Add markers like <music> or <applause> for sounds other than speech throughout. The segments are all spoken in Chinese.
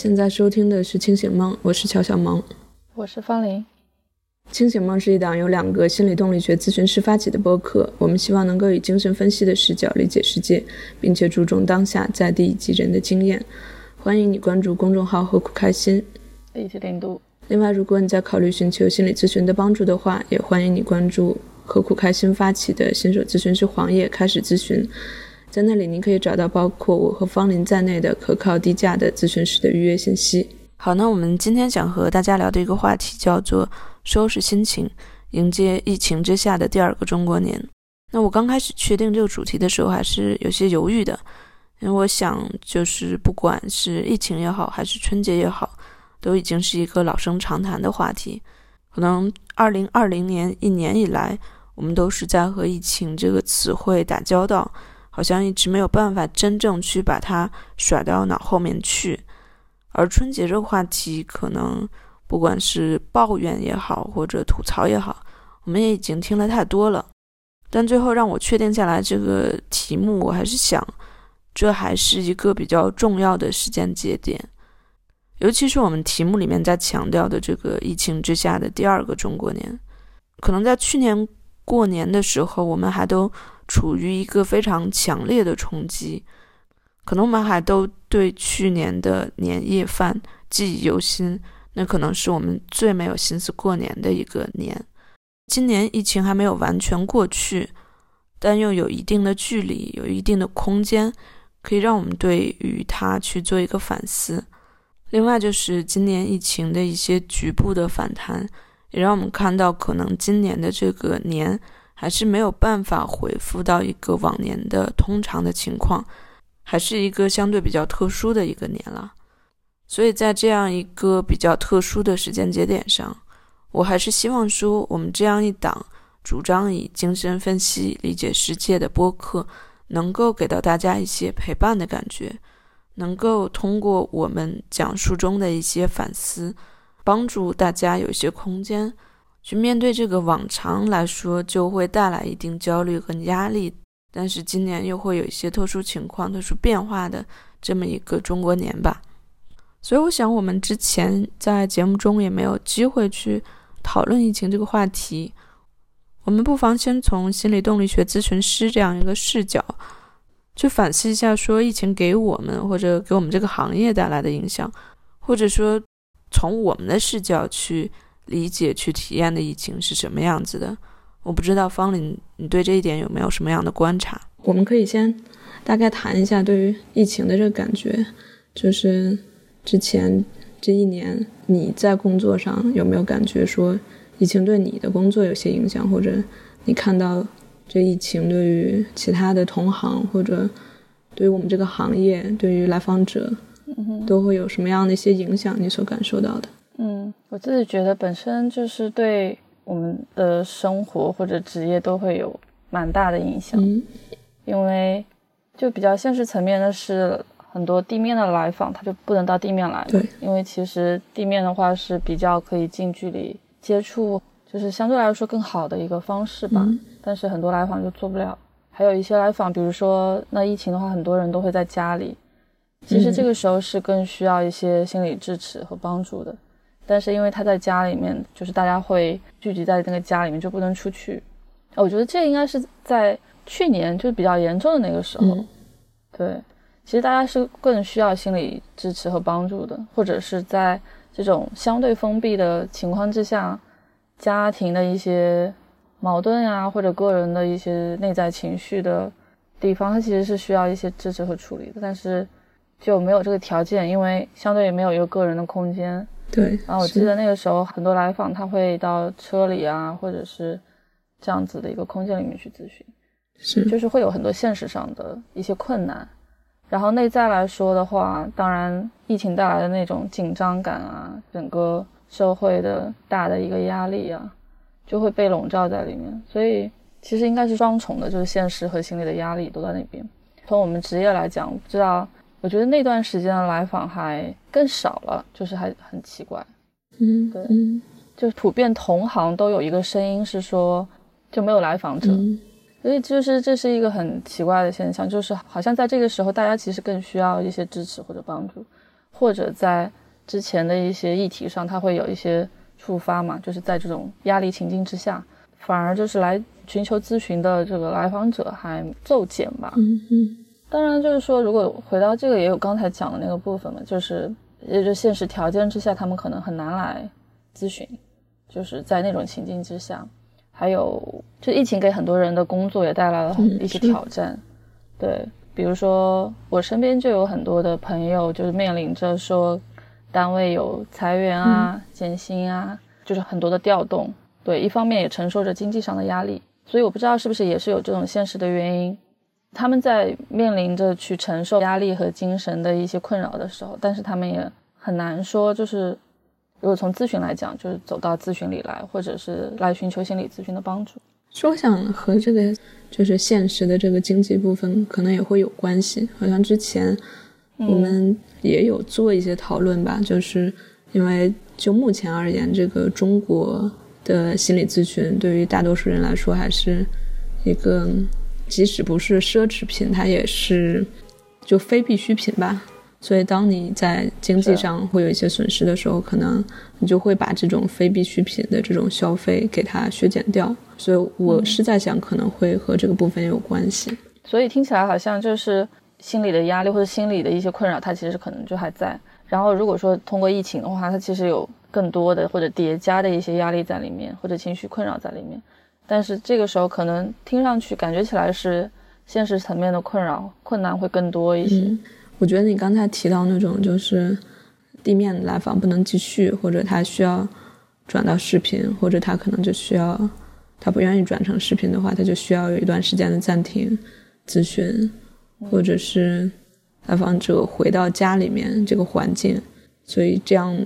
现在收听的是《清醒梦》，我是乔小萌，我是方林。《清醒梦》是一档由两个心理动力学咨询师发起的播客，我们希望能够以精神分析的视角理解世界，并且注重当下在地以及人的经验。欢迎你关注公众号“何苦开心”，一起零度。另外，如果你在考虑寻求心理咨询的帮助的话，也欢迎你关注“何苦开心”发起的新手咨询师黄叶，开始咨询。在那里，您可以找到包括我和方林在内的可靠、低价的咨询师的预约信息。好，那我们今天想和大家聊的一个话题叫做“收拾心情，迎接疫情之下的第二个中国年”。那我刚开始确定这个主题的时候，还是有些犹豫的，因为我想，就是不管是疫情也好，还是春节也好，都已经是一个老生常谈的话题。可能二零二零年一年以来，我们都是在和疫情这个词汇打交道。好像一直没有办法真正去把它甩到脑后面去，而春节这个话题，可能不管是抱怨也好，或者吐槽也好，我们也已经听了太多了。但最后让我确定下来这个题目，我还是想，这还是一个比较重要的时间节点，尤其是我们题目里面在强调的这个疫情之下的第二个中国年，可能在去年过年的时候，我们还都。处于一个非常强烈的冲击，可能我们还都对去年的年夜饭记忆犹新。那可能是我们最没有心思过年的一个年。今年疫情还没有完全过去，但又有一定的距离，有一定的空间，可以让我们对于它去做一个反思。另外，就是今年疫情的一些局部的反弹，也让我们看到，可能今年的这个年。还是没有办法回复到一个往年的通常的情况，还是一个相对比较特殊的一个年了。所以在这样一个比较特殊的时间节点上，我还是希望说，我们这样一档主张以精神分析理解世界的播客，能够给到大家一些陪伴的感觉，能够通过我们讲述中的一些反思，帮助大家有一些空间。去面对这个往常来说就会带来一定焦虑和压力，但是今年又会有一些特殊情况、特殊变化的这么一个中国年吧。所以我想，我们之前在节目中也没有机会去讨论疫情这个话题。我们不妨先从心理动力学咨询师这样一个视角，去反思一下，说疫情给我们或者给我们这个行业带来的影响，或者说从我们的视角去。理解去体验的疫情是什么样子的？我不知道方林，你对这一点有没有什么样的观察？我们可以先大概谈一下对于疫情的这个感觉，就是之前这一年你在工作上有没有感觉说疫情对你的工作有些影响，或者你看到这疫情对于其他的同行或者对于我们这个行业、对于来访者，都会有什么样的一些影响？你所感受到的？嗯，我自己觉得本身就是对我们的生活或者职业都会有蛮大的影响，因为就比较现实层面的是，很多地面的来访他就不能到地面来，对，因为其实地面的话是比较可以近距离接触，就是相对来说更好的一个方式吧。但是很多来访就做不了，还有一些来访，比如说那疫情的话，很多人都会在家里，其实这个时候是更需要一些心理支持和帮助的。但是因为他在家里面，就是大家会聚集在那个家里面，就不能出去。我觉得这应该是在去年就比较严重的那个时候。对，其实大家是更需要心理支持和帮助的，或者是在这种相对封闭的情况之下，家庭的一些矛盾啊，或者个人的一些内在情绪的地方，它其实是需要一些支持和处理的。但是就没有这个条件，因为相对也没有一个个人的空间。对，然后我记得那个时候很多来访他会到车里啊，或者是这样子的一个空间里面去咨询，是，就是会有很多现实上的一些困难。然后内在来说的话，当然疫情带来的那种紧张感啊，整个社会的大的一个压力啊，就会被笼罩在里面。所以其实应该是双重的，就是现实和心理的压力都在那边。从我们职业来讲，不知道。我觉得那段时间的来访还更少了，就是还很奇怪。嗯，对，就普遍同行都有一个声音是说就没有来访者，所以就是这是一个很奇怪的现象，就是好像在这个时候大家其实更需要一些支持或者帮助。或者在之前的一些议题上，他会有一些触发嘛，就是在这种压力情境之下，反而就是来寻求咨询的这个来访者还骤减吧。嗯嗯。当然，就是说，如果回到这个，也有刚才讲的那个部分嘛，就是也就现实条件之下，他们可能很难来咨询，就是在那种情境之下，还有就疫情给很多人的工作也带来了一些挑战，对。比如说，我身边就有很多的朋友，就是面临着说，单位有裁员啊、减薪啊，就是很多的调动。对，一方面也承受着经济上的压力，所以我不知道是不是也是有这种现实的原因，他们在面临着去承受压力和精神的一些困扰的时候，但是他们也很难说，就是如果从咨询来讲，就是走到咨询里来，或者是来寻求心理咨询的帮助。说想和这个就是现实的这个经济部分可能也会有关系，好像之前我们也有做一些讨论吧，就是因为就目前而言，这个中国的心理咨询对于大多数人来说还是一个，即使不是奢侈品，它也是就非必需品吧。所以，当你在经济上会有一些损失的时候，可能你就会把这种非必需品的这种消费给它削减掉。所以，我是在想，可能会和这个部分有关系。所以听起来好像就是心理的压力或者心理的一些困扰，它其实可能就还在。然后，如果说通过疫情的话，它其实有更多的或者叠加的一些压力在里面，或者情绪困扰在里面。但是这个时候，可能听上去感觉起来是现实层面的困扰、困难会更多一些。我觉得你刚才提到那种就是地面来访不能继续，或者他需要转到视频，或者他可能就需要他不愿意转成视频的话，他就需要有一段时间的暂停咨询，或者是来访者回到家里面这个环境，所以这样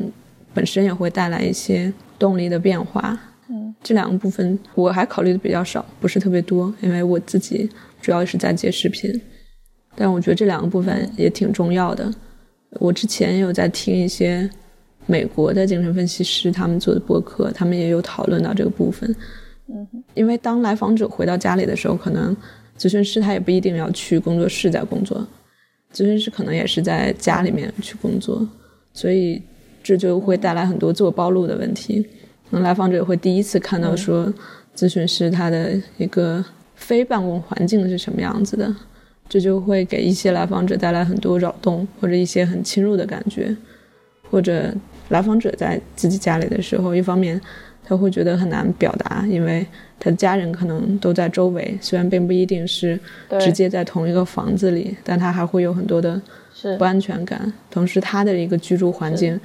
本身也会带来一些动力的变化。嗯，这两个部分我还考虑的比较少，不是特别多，因为我自己主要是在接视频。但我觉得这两个部分也挺重要的。我之前有在听一些美国的精神分析师他们做的播客，他们也有讨论到这个部分。嗯，因为当来访者回到家里的时候，可能咨询师他也不一定要去工作室在工作，咨询师可能也是在家里面去工作，所以这就会带来很多自我暴露的问题。那来访者会第一次看到说，咨询师他的一个非办公环境是什么样子的。这就会给一些来访者带来很多扰动，或者一些很侵入的感觉，或者来访者在自己家里的时候，一方面他会觉得很难表达，因为他的家人可能都在周围，虽然并不一定是直接在同一个房子里，但他还会有很多的不安全感。同时，他的一个居住环境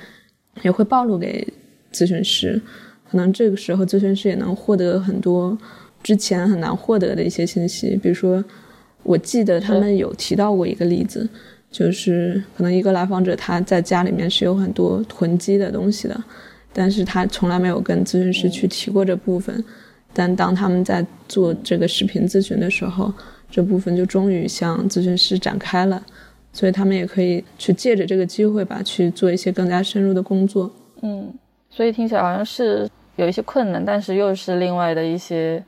也会暴露给咨询师，可能这个时候咨询师也能获得很多之前很难获得的一些信息，比如说。我记得他们有提到过一个例子，就是可能一个来访者他在家里面是有很多囤积的东西的，但是他从来没有跟咨询师去提过这部分。但当他们在做这个视频咨询的时候，这部分就终于向咨询师展开了，所以他们也可以去借着这个机会吧，去做一些更加深入的工作。嗯，所以听起来好像是有一些困难，但是又是另外的一些。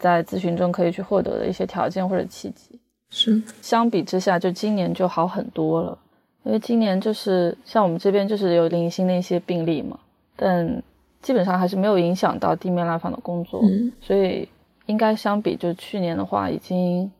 在咨询中可以去获得的一些条件或者契机，是相比之下，就今年就好很多了。因为今年就是像我们这边就是有零星的一些病例嘛，但基本上还是没有影响到地面来访的工作，所以应该相比就去年的话，已经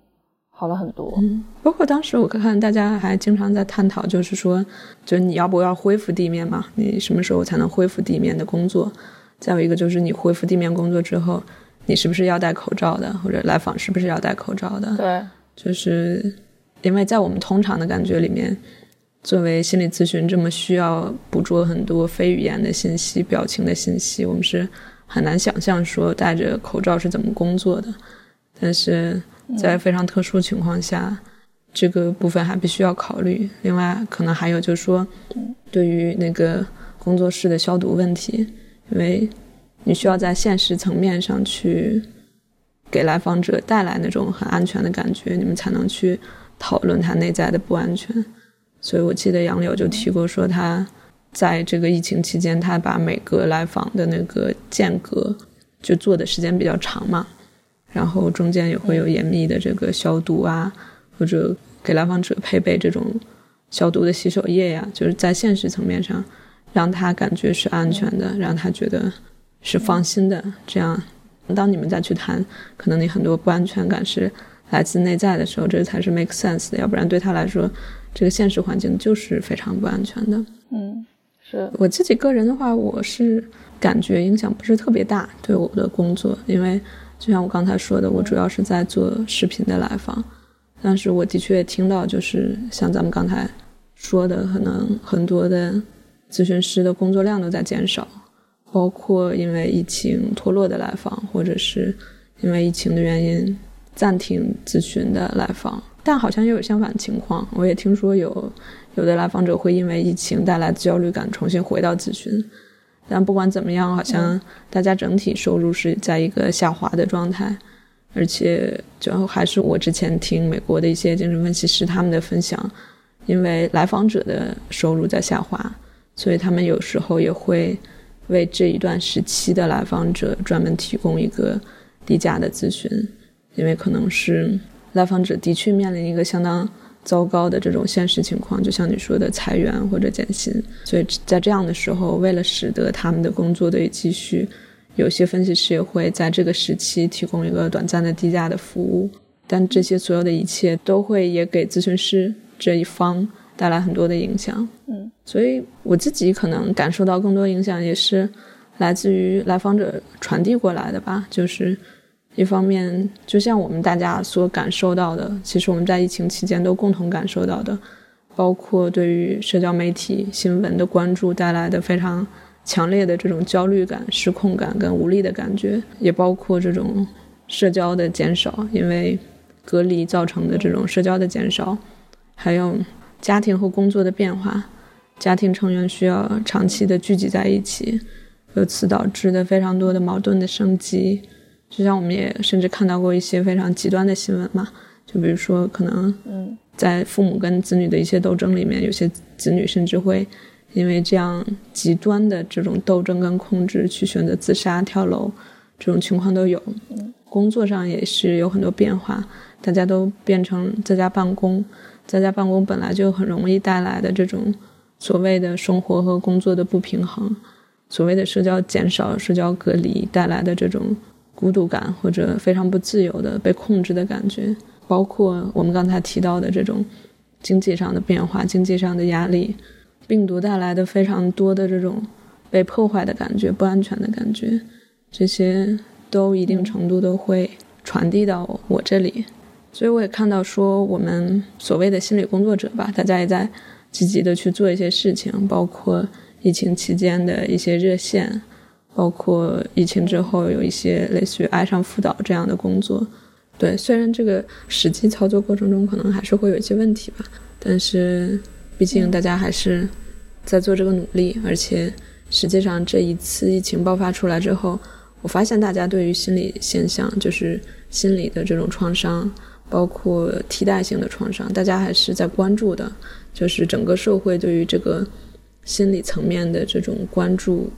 好了很多。嗯，包括当时我看大家还经常在探讨，就是说，就你要不要恢复地面嘛？你什么时候才能恢复地面的工作？再有一个就是你恢复地面工作之后。你是不是要戴口罩的？或者来访是不是要戴口罩的？对，就是因为在我们通常的感觉里面，作为心理咨询这么需要捕捉很多非语言的信息、表情的信息，我们是很难想象说戴着口罩是怎么工作的。但是在非常特殊情况下，这个部分还必须要考虑。另外，可能还有就是说，对于那个工作室的消毒问题，因为。你需要在现实层面上去给来访者带来那种很安全的感觉，你们才能去讨论他内在的不安全。所以我记得杨柳就提过说，他在这个疫情期间，他把每个来访的那个间隔就做的时间比较长嘛，然后中间也会有严密的这个消毒啊，或者给来访者配备这种消毒的洗手液呀，就是在现实层面上让他感觉是安全的，让他觉得是放心的。这样，当你们再去谈，可能你很多不安全感是来自内在的时候，这才是 make sense 的。要不然对他来说，这个现实环境就是非常不安全的。嗯，是我自己个人的话，我是感觉影响不是特别大，对我的工作，因为就像我刚才说的，我主要是在做视频的来访。但是我的确也听到，就是像咱们刚才说的，可能很多的咨询师的工作量都在减少，包括因为疫情脱落的来访，或者是因为疫情的原因暂停咨询的来访。但好像又有相反情况，我也听说有有的来访者会因为疫情带来焦虑感重新回到咨询。但不管怎么样，好像大家整体收入是在一个下滑的状态。而且，就还是我之前听美国的一些精神分析师他们的分享，因为来访者的收入在下滑，所以他们有时候也会为这一段时期的来访者专门提供一个低价的咨询，因为可能是来访者的确面临一个相当糟糕的这种现实情况，就像你说的裁员或者减薪，所以在这样的时候，为了使得他们的工作得以继续。有些分析师也会在这个时期提供一个短暂的低价的服务，但这些所有的一切都会也给咨询师这一方带来很多的影响。嗯，所以我自己可能感受到更多影响，也是来自于来访者传递过来的吧。就是一方面，就像我们大家所感受到的，其实我们在疫情期间都共同感受到的，包括对于社交媒体新闻的关注带来的非常。强烈的这种焦虑感、失控感跟无力的感觉，也包括这种社交的减少，因为隔离造成的这种社交的减少，还有家庭和工作的变化，家庭成员需要长期的聚集在一起，由此导致的非常多的矛盾的升级。就像我们也甚至看到过一些非常极端的新闻嘛，就比如说可能嗯在父母跟子女的一些斗争里面，有些子女甚至会。因为这样极端的这种斗争跟控制，去选择自杀、跳楼，这种情况都有。工作上也是有很多变化，大家都变成在家办公，在家办公本来就很容易带来的这种所谓的生活和工作的不平衡，所谓的社交减少、社交隔离带来的这种孤独感或者非常不自由的被控制的感觉，包括我们刚才提到的这种经济上的变化、经济上的压力。病毒带来的非常多的这种被破坏的感觉、不安全的感觉，这些都一定程度都会传递到我这里。所以我也看到说，我们所谓的心理工作者吧，大家也在积极的去做一些事情，包括疫情期间的一些热线，包括疫情之后有一些类似于爱上辅导这样的工作。对，虽然这个实际操作过程中可能还是会有一些问题吧，但是。毕竟大家还是在做这个努力，而且实际上这一次疫情爆发出来之后，我发现大家对于心理现象，就是心理的这种创伤，包括替代性的创伤，大家还是在关注的。就是整个社会对于这个心理层面的这种关注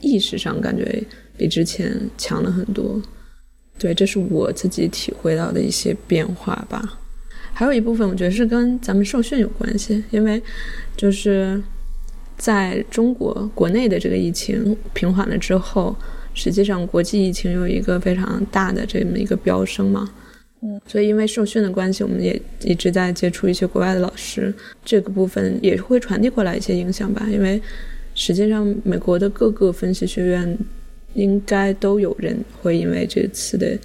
意识上，感觉比之前强了很多。对，这是我自己体会到的一些变化吧。还有一部分，我觉得是跟咱们受训有关系，因为就是在中国国内的这个疫情平缓了之后，实际上国际疫情有一个非常大的这么一个飙升嘛。嗯，所以因为受训的关系，我们也一直在接触一些国外的老师，这个部分也会传递过来一些影响吧。因为实际上美国的各个分析学院应该都有人会因为这次的。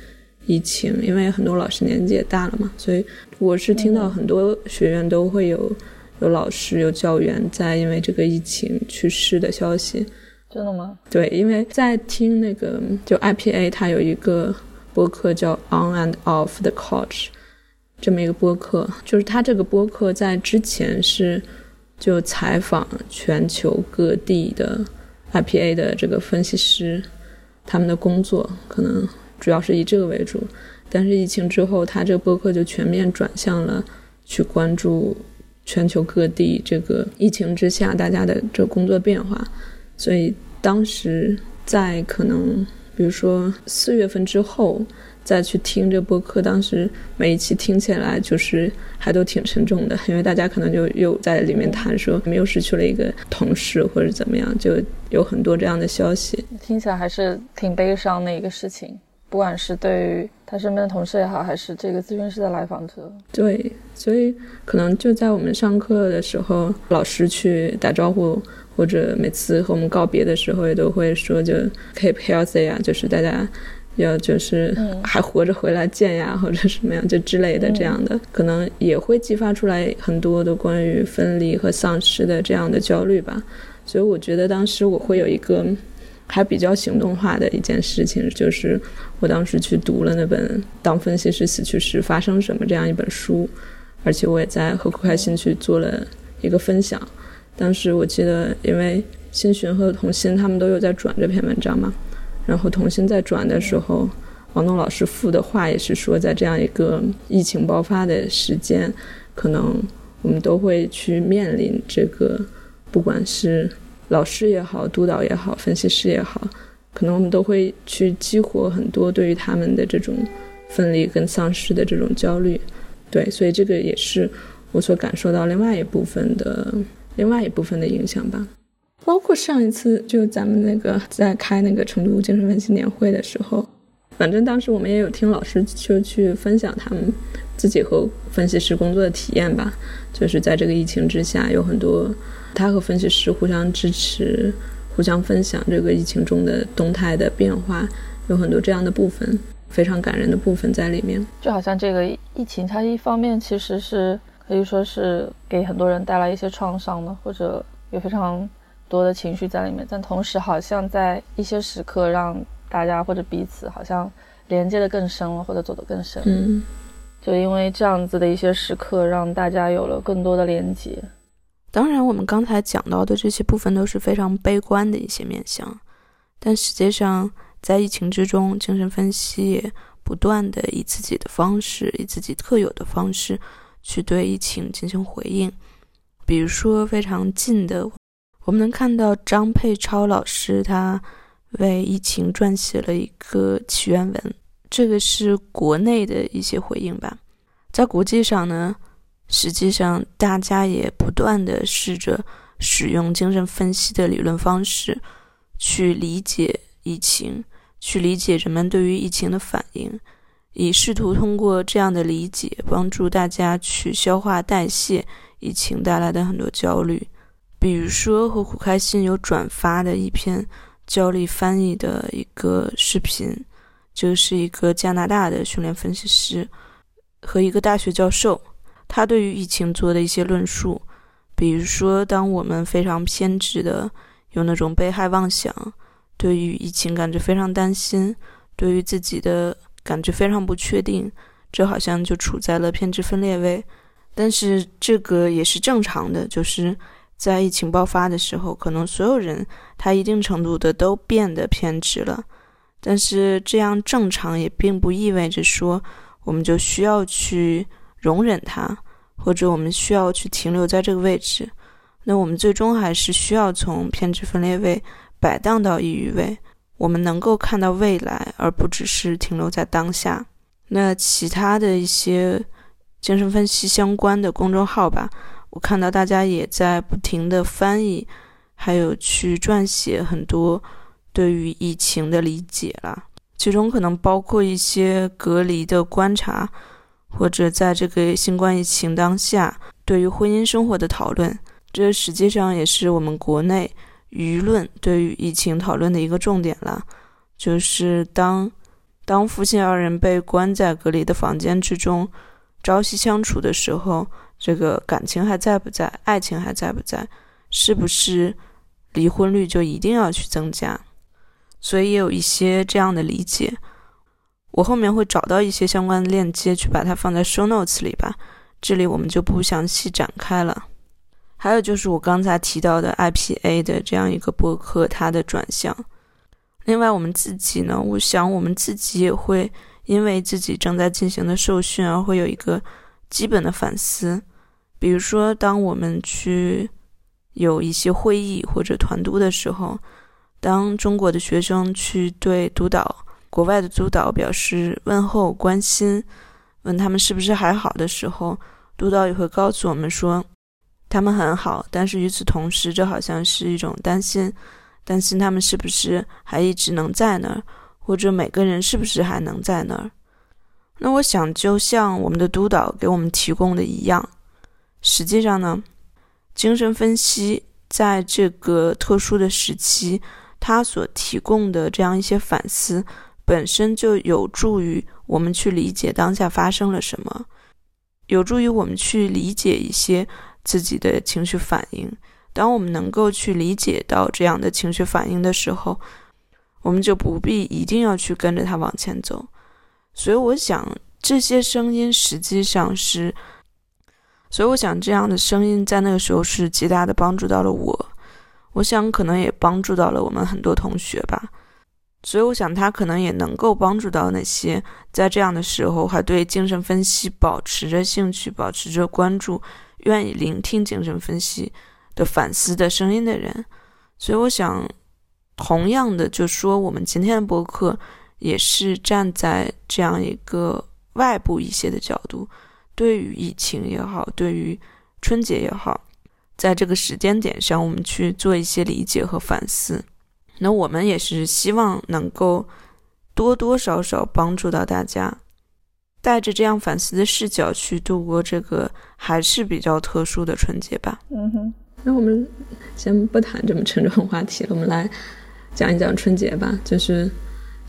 疫情，因为很多老师年纪也大了嘛，所以我是听到很多学院都会有有老师、有教员在因为这个疫情去世的消息。真的吗？对，因为在听那个就 IPA，它有一个播客叫 On and Off the Couch，这么一个播客，就是它这个播客在之前是就采访全球各地的 IPA 的这个分析师，他们的工作可能。主要是以这个为主，但是疫情之后，他这个播客就全面转向了去关注全球各地这个疫情之下大家的这工作变化。所以当时在可能比如说四月份之后再去听这播客，当时每一期听起来就是还都挺沉重的，因为大家可能就又在里面谈说没有失去了一个同事或者怎么样，就有很多这样的消息，听起来还是挺悲伤的一个事情。不管是对于他身边的同事也好，还是这个咨询师的来访者，对，所以可能就在我们上课的时候，老师去打招呼，或者每次和我们告别的时候，也都会说就 keep healthy 啊，就是大家要就是还活着回来见呀，<laughs> 或者什么样就之类的这样的，可能也会激发出来很多的关于分离和丧失的这样的焦虑吧。所以我觉得当时我会有一个。还比较行动化的一件事情，就是我当时去读了那本《当分析师死去时发生什么》这样一本书，而且我也在何苦开心去做了一个分享。当时我记得，因为新寻和童心他们都有在转这篇文章嘛，然后童心在转的时候，王东老师附的话也是说，在这样一个疫情爆发的时间，可能我们都会去面临这个，不管是。老师也好，督导也好，分析师也好，可能我们都会去激活很多对于他们的这种分离跟丧失的这种焦虑，对，所以这个也是我所感受到另外一部分的另外一部分的影响吧。包括上一次就咱们那个在开那个成都精神分析年会的时候，反正当时我们也有听老师就去分享他们自己和分析师工作的体验吧，就是在这个疫情之下有很多。他和分析师互相支持，互相分享这个疫情中的动态的变化，有很多这样的部分，非常感人的部分在里面。就好像这个疫情，它一方面其实是可以说是给很多人带来一些创伤的，或者有非常多的情绪在里面，但同时好像在一些时刻让大家或者彼此好像连接的更深了，或者走得更深。嗯，就因为这样子的一些时刻，让大家有了更多的连接。当然，我们刚才讲到的这些部分都是非常悲观的一些面向，但实际上，在疫情之中，精神分析也不断的以自己的方式，以自己特有的方式去对疫情进行回应。比如说，非常近的，我们能看到张佩超老师他为疫情撰写了一个起源文，这个是国内的一些回应吧。在国际上呢？实际上，大家也不断的试着使用精神分析的理论方式，去理解疫情，去理解人们对于疫情的反应，以试图通过这样的理解，帮助大家去消化代谢疫情带来的很多焦虑。比如说，和苦开心有转发的一篇焦虑翻译的一个视频，就是一个加拿大的训练分析师和一个大学教授。他对于疫情做的一些论述，比如说，当我们非常偏执的有那种被害妄想，对于疫情感觉非常担心，对于自己的感觉非常不确定，这好像就处在了偏执分裂位。但是这个也是正常的，就是在疫情爆发的时候，可能所有人他一定程度的都变得偏执了。但是这样正常也并不意味着说我们就需要去。容忍它，或者我们需要去停留在这个位置，那我们最终还是需要从偏执分裂位摆荡到抑郁位。我们能够看到未来，而不只是停留在当下。那其他的一些精神分析相关的公众号吧，我看到大家也在不停的翻译，还有去撰写很多对于疫情的理解了，其中可能包括一些隔离的观察。或者在这个新冠疫情当下，对于婚姻生活的讨论，这实际上也是我们国内舆论对于疫情讨论的一个重点了。就是当当夫妻二人被关在隔离的房间之中，朝夕相处的时候，这个感情还在不在？爱情还在不在？是不是离婚率就一定要去增加？所以也有一些这样的理解。我后面会找到一些相关的链接，去把它放在 show notes 里吧。这里我们就不详细展开了。还有就是我刚才提到的 IPA 的这样一个博客，它的转向。另外，我们自己呢，我想我们自己也会因为自己正在进行的受训而会有一个基本的反思。比如说，当我们去有一些会议或者团督的时候，当中国的学生去对督导、国外的督导表示问候、关心，问他们是不是还好的时候，督导也会告诉我们说，他们很好，但是与此同时，这好像是一种担心，担心他们是不是还一直能在那儿，或者每个人是不是还能在那儿。那我想，就像我们的督导给我们提供的一样，实际上呢，精神分析在这个特殊的时期。它所提供的这样一些反思，本身就有助于我们去理解当下发生了什么，有助于我们去理解一些自己的情绪反应。当我们能够去理解到这样的情绪反应的时候，我们就不必一定要去跟着他往前走。所以，我想这些声音实际上是，所以我想这样的声音在那个时候是极大的帮助到了我。我想可能也帮助到了我们很多同学吧，所以我想他可能也能够帮助到那些在这样的时候还对精神分析保持着兴趣、保持着关注、愿意聆听精神分析的反思的声音的人。所以我想，同样的，就说我们今天的博客也是站在这样一个外部一些的角度，对于疫情也好，对于春节也好。在这个时间点上，我们去做一些理解和反思。那我们也是希望能够多多少少帮助到大家，带着这样反思的视角去度过这个还是比较特殊的春节吧。嗯哼，那我们先不谈这么沉重的话题了，我们来讲一讲春节吧。就是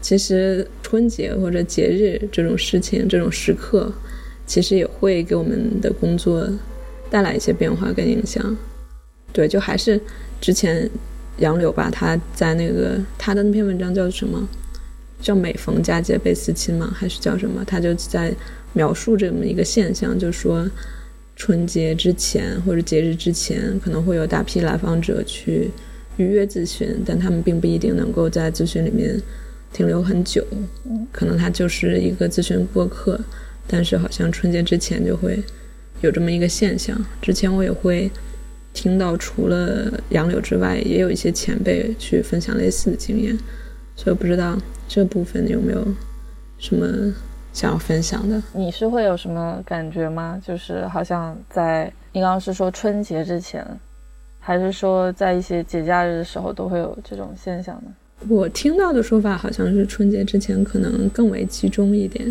其实春节或者节日这种事情、这种时刻，其实也会给我们的工作。带来一些变化跟影响，对，就还是之前杨柳吧，他在那个他的那篇文章叫什么？叫每逢佳节倍思亲吗？还是叫什么？他就在描述这么一个现象，就说春节之前或者节日之前，可能会有大批来访者去预约咨询，但他们并不一定能够在咨询里面停留很久，可能他就是一个咨询过客，但是好像春节之前就会。有这么一个现象，之前我也会听到，除了杨柳之外，也有一些前辈去分享类似的经验，所以不知道这部分有没有什么想要分享的？你是会有什么感觉吗？就是好像在你刚刚是说春节之前，还是说在一些节假日的时候都会有这种现象呢？我听到的说法好像是春节之前可能更为集中一点，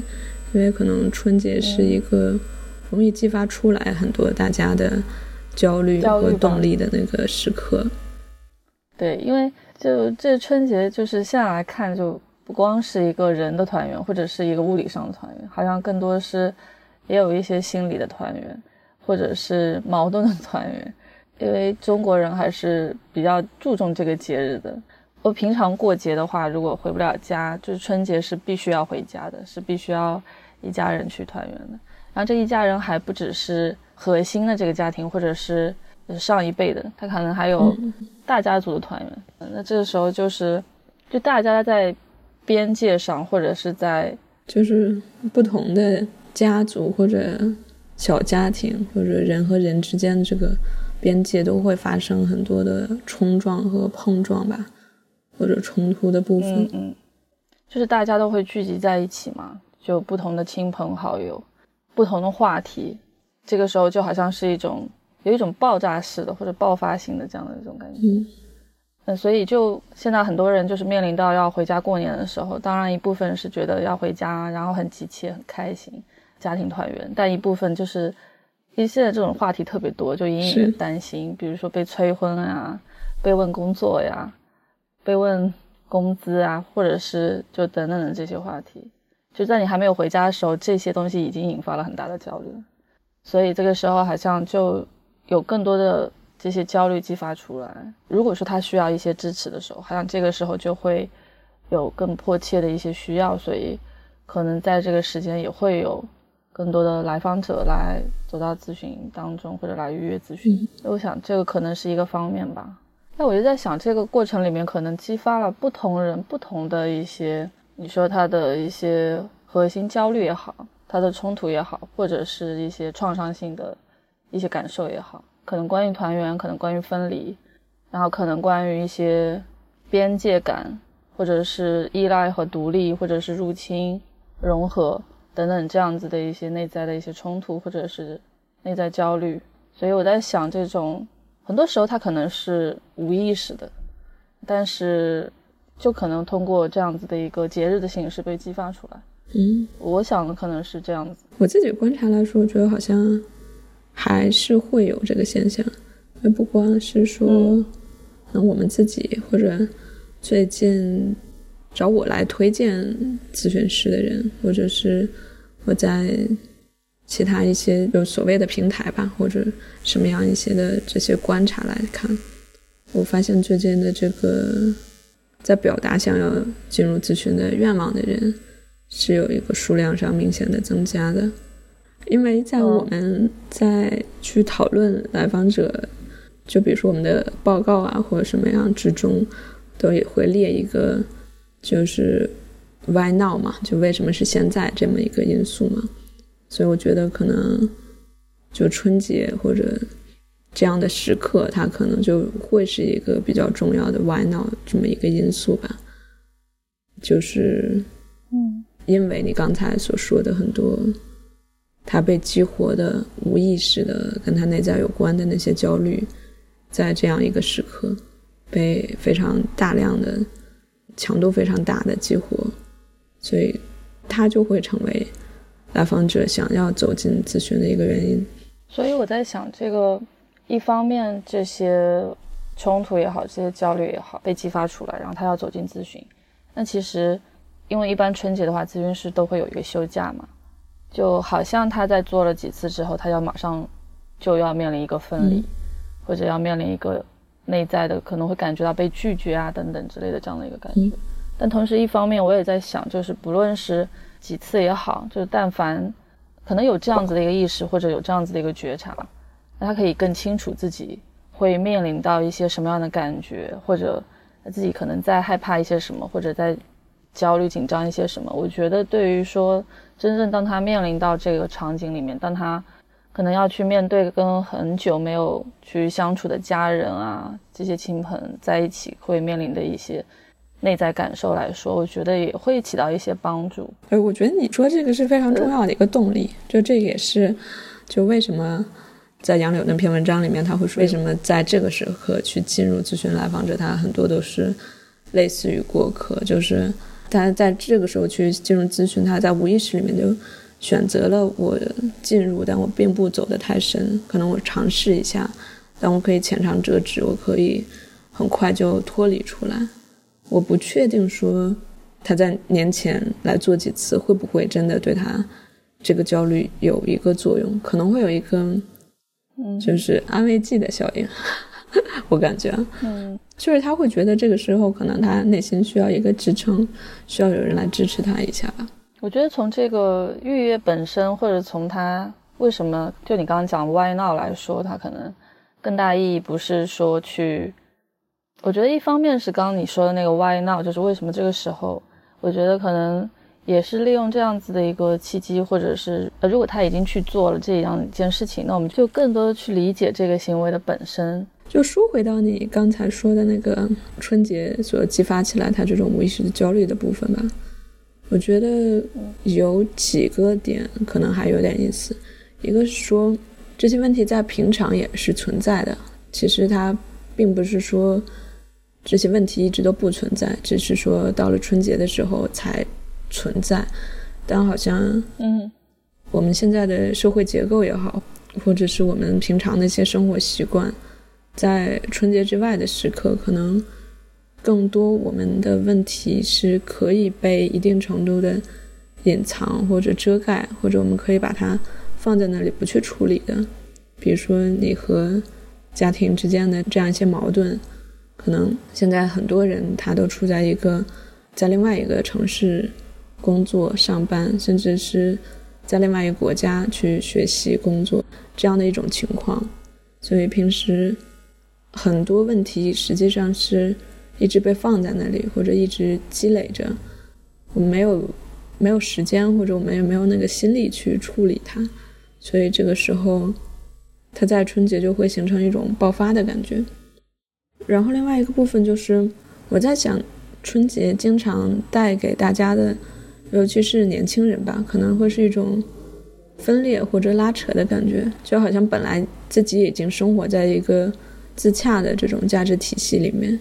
因为可能春节是一个。容易激发出来很多大家的焦虑和动力的那个时刻。对，因为就这春节，就是现在来看，就不光是一个人的团圆，或者是一个物理上的团圆，好像更多是也有一些心理的团圆，或者是矛盾的 <laughs> 团圆。因为中国人还是比较注重这个节日的。我平常过节的话，如果回不了家，就是春节是必须要回家的，是必须要一家人去团圆的。然后这一家人还不只是核心的这个家庭，或者是上一辈的，他可能还有大家族的团员。那这个时候就是，就大家在边界上，或者是在就是不同的家族或者小家庭，或者人和人之间的这个边界都会发生很多的冲撞和碰撞吧，或者冲突的部分。嗯嗯，就是大家都会聚集在一起嘛，就不同的亲朋好友。不同的话题，这个时候就好像是一种有一种爆炸式的或者爆发性的这样的一种感觉。嗯，所以就现在很多人就是面临到要回家过年的时候，当然一部分是觉得要回家，然后很急切、很开心，家庭团圆；但一部分就是因为现在这种话题特别多，就隐隐担心，比如说被催婚啊，被问工作呀，被问工资啊，或者是就等等的这些话题。就在你还没有回家的时候，这些东西已经引发了很大的焦虑，所以这个时候好像就有更多的这些焦虑激发出来。如果说他需要一些支持的时候，好像这个时候就会有更迫切的一些需要，所以可能在这个时间也会有更多的来访者来走到咨询当中，或者来预约咨询。我想这个可能是一个方面吧。那我就在想，这个过程里面可能激发了不同人不同的一些。你说他的一些核心焦虑也好，他的冲突也好，或者是一些创伤性的一些感受也好，可能关于团圆，可能关于分离，然后可能关于一些边界感，或者是依赖和独立，或者是入侵、融合等等这样子的一些内在的一些冲突，或者是内在焦虑。所以我在想，这种很多时候它可能是无意识的，但是就可能通过这样子的一个节日的形式被激发出来。嗯，我想的可能是这样子。我自己观察来说，我觉得好像还是会有这个现象，而不光是说，那我们自己或者最近找我来推荐咨询师的人，或者是我在其他一些有所谓的平台吧，或者什么样一些的这些观察来看，我发现最近的这个在表达想要进入咨询的愿望的人。是有一个数量上明显的增加的，因为在我们在去讨论来访者，就比如说我们的报告啊或者什么样之中，都也会列一个就是 why now 嘛，就为什么是现在这么一个因素嘛，所以我觉得可能就春节或者这样的时刻，它可能就会是一个比较重要的 why now 这么一个因素吧，就是嗯。因为你刚才所说的很多，他被激活的无意识的跟他内在有关的那些焦虑，在这样一个时刻被非常大量的、强度非常大的激活，所以他就会成为来访者想要走进咨询的一个原因。所以我在想，这个一方面这些冲突也好，这些焦虑也好被激发出来，然后他要走进咨询，那其实。因为一般春节的话，咨询师都会有一个休假嘛，就好像他在做了几次之后，他要马上就要面临一个分离，或者要面临一个内在的可能会感觉到被拒绝啊等等之类的这样的一个感觉。但同时一方面，我也在想，就是不论是几次也好，就是但凡可能有这样子的一个意识或者有这样子的一个觉察，那他可以更清楚自己会面临到一些什么样的感觉，或者自己可能在害怕一些什么，或者在。焦虑、紧张一些什么？我觉得对于说，真正当他面临到这个场景里面，当他可能要去面对跟很久没有去相处的家人啊，这些亲朋在一起会面临的一些内在感受来说，我觉得也会起到一些帮助。哎，我觉得你说这个是非常重要的一个动力，就这也是就为什么在杨柳那篇文章里面他会说，为什么在这个时刻去进入咨询来访者，他很多都是类似于过客，就是。他在这个时候去进入咨询，他在无意识里面就选择了我进入，但我并不走得太深，可能我尝试一下，但我可以浅尝辄止，我可以很快就脱离出来。我不确定说他在年前来做几次会不会真的对他这个焦虑有一个作用，可能会有一个，嗯，就是安慰剂的效应。<laughs> 我感觉，嗯，就是他会觉得这个时候可能他内心需要一个支撑，需要有人来支持他一下吧。我觉得从这个预约本身，或者从他为什么就你刚刚讲 why now 来说，他可能更大意义不是说去，我觉得一方面是刚刚你说的那个 why now，就是为什么这个时候，我觉得可能也是利用这样子的一个契机，或者是呃，如果他已经去做了这样一件事情，那我们就更多的去理解这个行为的本身。就说回到你刚才说的那个春节所激发起来他这种无意识的焦虑的部分吧，我觉得有几个点可能还有点意思。一个是说这些问题在平常也是存在的，其实它并不是说这些问题一直都不存在，只是说到了春节的时候才存在。但好像，嗯，我们现在的社会结构也好，或者是我们平常的一些生活习惯。在春节之外的时刻，可能更多我们的问题是可以被一定程度的隐藏或者遮盖，或者我们可以把它放在那里不去处理的。比如说你和家庭之间的这样一些矛盾，可能现在很多人他都处在一个在另外一个城市工作、上班，甚至是在另外一个国家去学习、工作这样的一种情况，所以平时。很多问题实际上是一直被放在那里，或者一直积累着，我们没有没有时间，或者我们也没有那个心力去处理它，所以这个时候，它在春节就会形成一种爆发的感觉。然后另外一个部分就是，我在想，春节经常带给大家的，尤其是年轻人吧，可能会是一种分裂或者拉扯的感觉，就好像本来自己已经生活在一个自洽的这种价值体系里面，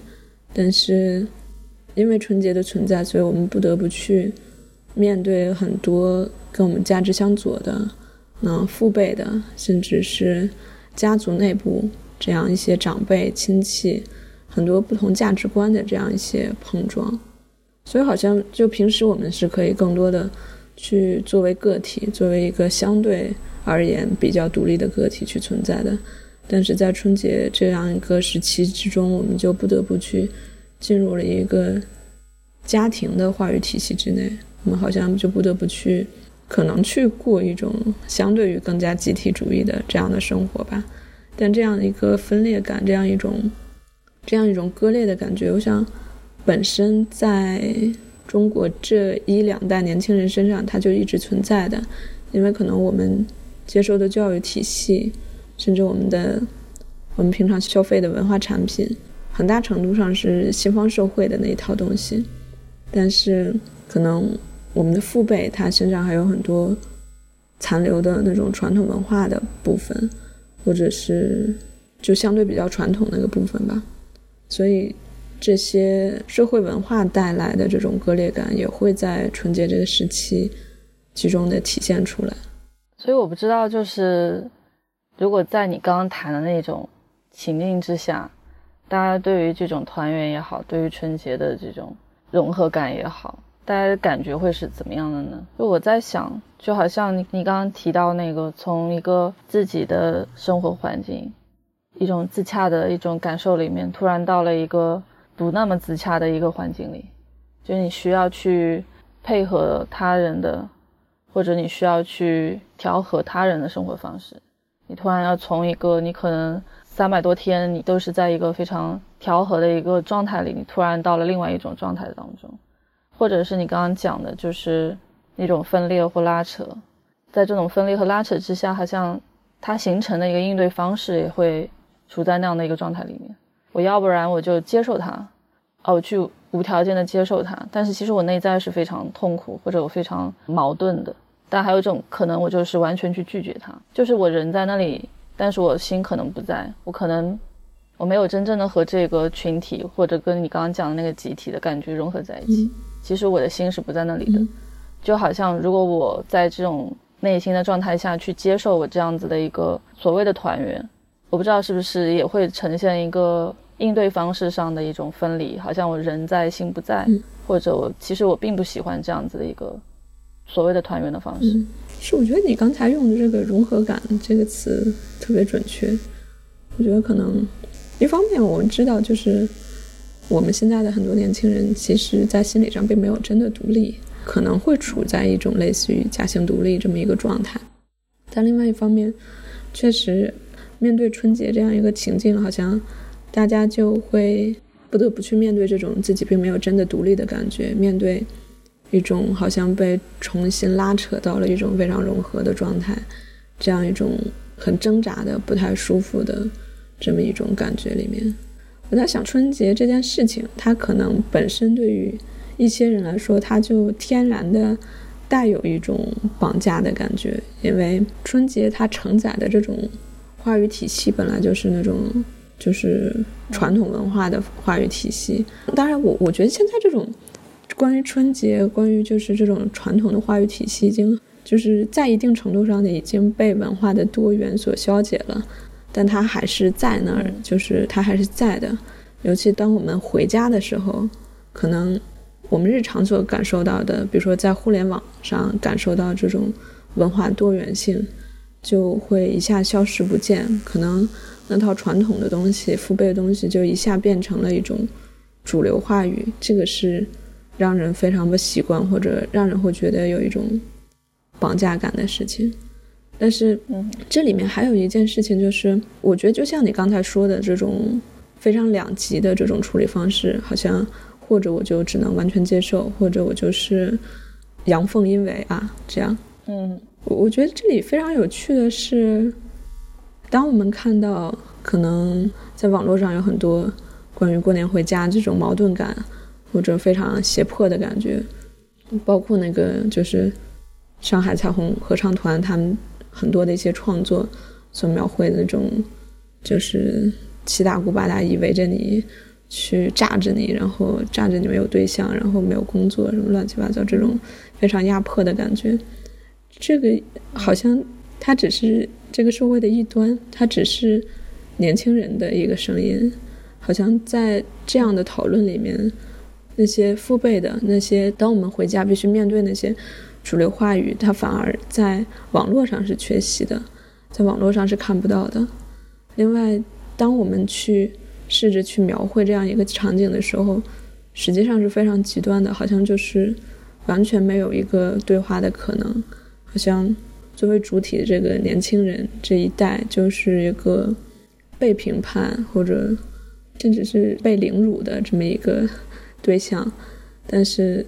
但是因为纯洁的存在，所以我们不得不去面对很多跟我们价值相左的。嗯，父辈的，甚至是家族内部这样一些长辈亲戚，很多不同价值观的这样一些碰撞，所以好像就平时我们是可以更多的去作为个体，作为一个相对而言比较独立的个体去存在的，但是在春节这样一个时期之中，我们就不得不去进入了一个家庭的话语体系之内，我们好像就不得不去。可能去过一种相对于更加集体主义的这样的生活吧，但这样一个分裂感，这样一种这样一种割裂的感觉，我想本身在中国这一两代年轻人身上，它就一直存在的，因为可能我们接受的教育体系，甚至我们的我们平常消费的文化产品，很大程度上是西方社会的那一套东西，但是可能。我们的父辈他身上还有很多残留的那种传统文化的部分，或者是就相对比较传统那个部分吧，所以这些社会文化带来的这种割裂感也会在春节这个时期集中的体现出来。所以我不知道，就是如果在你刚刚谈的那种情境之下，大家对于这种团圆也好，对于春节的这种融合感也好。大家的感觉会是怎么样的呢？就我在想，就好像你你刚刚提到那个，从一个自己的生活环境，一种自洽的一种感受里面，突然到了一个不那么自洽的一个环境里，就你需要去配合他人的，或者你需要去调和他人的生活方式，你突然要从一个你可能三百多天你都是在一个非常调和的一个状态里，你突然到了另外一种状态当中。或者是你刚刚讲的，就是那种分裂或拉扯，在这种分裂和拉扯之下，好像它形成的一个应对方式也会处在那样的一个状态里面。我要不然我就接受它，哦，我去无条件的接受它，但是其实我内在是非常痛苦或者我非常矛盾的。但还有一种可能，我就是完全去拒绝它，就是我人在那里，但是我心可能不在，我可能我没有真正的和这个群体或者跟你刚刚讲的那个集体的感觉融合在一起。其实我的心是不在那里的，就好像如果我在这种内心的状态下去接受我这样子的一个所谓的团圆，我不知道是不是也会呈现一个应对方式上的一种分离，好像我人在心不在，或者我其实我并不喜欢这样子的一个所谓的团圆的方式。是，我觉得你刚才用的这个融合感这个词特别准确。我觉得可能一方面我们知道就是。我们现在的很多年轻人，其实，在心理上并没有真的独立，可能会处在一种类似于假性独立这么一个状态。但另外一方面，确实面对春节这样一个情境，好像大家就会不得不去面对这种自己并没有真的独立的感觉，面对一种好像被重新拉扯到了一种非常融合的状态，这样一种很挣扎的、不太舒服的这么一种感觉里面。我在想春节这件事情，它可能本身对于一些人来说，它就天然的带有一种绑架的感觉，因为春节它承载的这种话语体系本来就是那种就是传统文化的话语体系。当然，我我觉得现在这种关于春节、关于就是这种传统的话语体系，已经就是在一定程度上呢已经被文化的多元所消解了。但它还是在那儿，就是它还是在的。尤其当我们回家的时候，可能我们日常所感受到的，比如说在互联网上感受到这种文化多元性，就会一下消失不见。可能那套传统的东西、父辈的东西，就一下变成了一种主流话语。这个是让人非常不习惯，或者让人会觉得有一种绑架感的事情。但是，嗯，这里面还有一件事情，就是我觉得就像你刚才说的这种非常两极的这种处理方式，好像或者我就只能完全接受，或者我就是阳奉阴违啊，这样。嗯，我我觉得这里非常有趣的是，当我们看到可能在网络上有很多。关于过年回家这种矛盾感，或者非常胁迫的感觉，包括那个就是上海彩虹合唱团他们很多的一些创作所描绘的那种，就是七大姑八大姨围着你去炸着你，然后炸着你没有对象，然后没有工作，什么乱七八糟这种非常压迫的感觉，这个好像它只是这个社会的一端，它只是。年轻人的一个声音，好像在这样的讨论里面，那些父辈的那些，当我们回家必须面对那些主流话语，它反而在网络上是缺席的，在网络上是看不到的。另外，当我们去试着去描绘这样一个场景的时候，实际上是非常极端的，好像就是完全没有一个对话的可能，好像作为主体的这个年轻人这一代就是一个。被评判或者甚至是被凌辱的这么一个对象，但是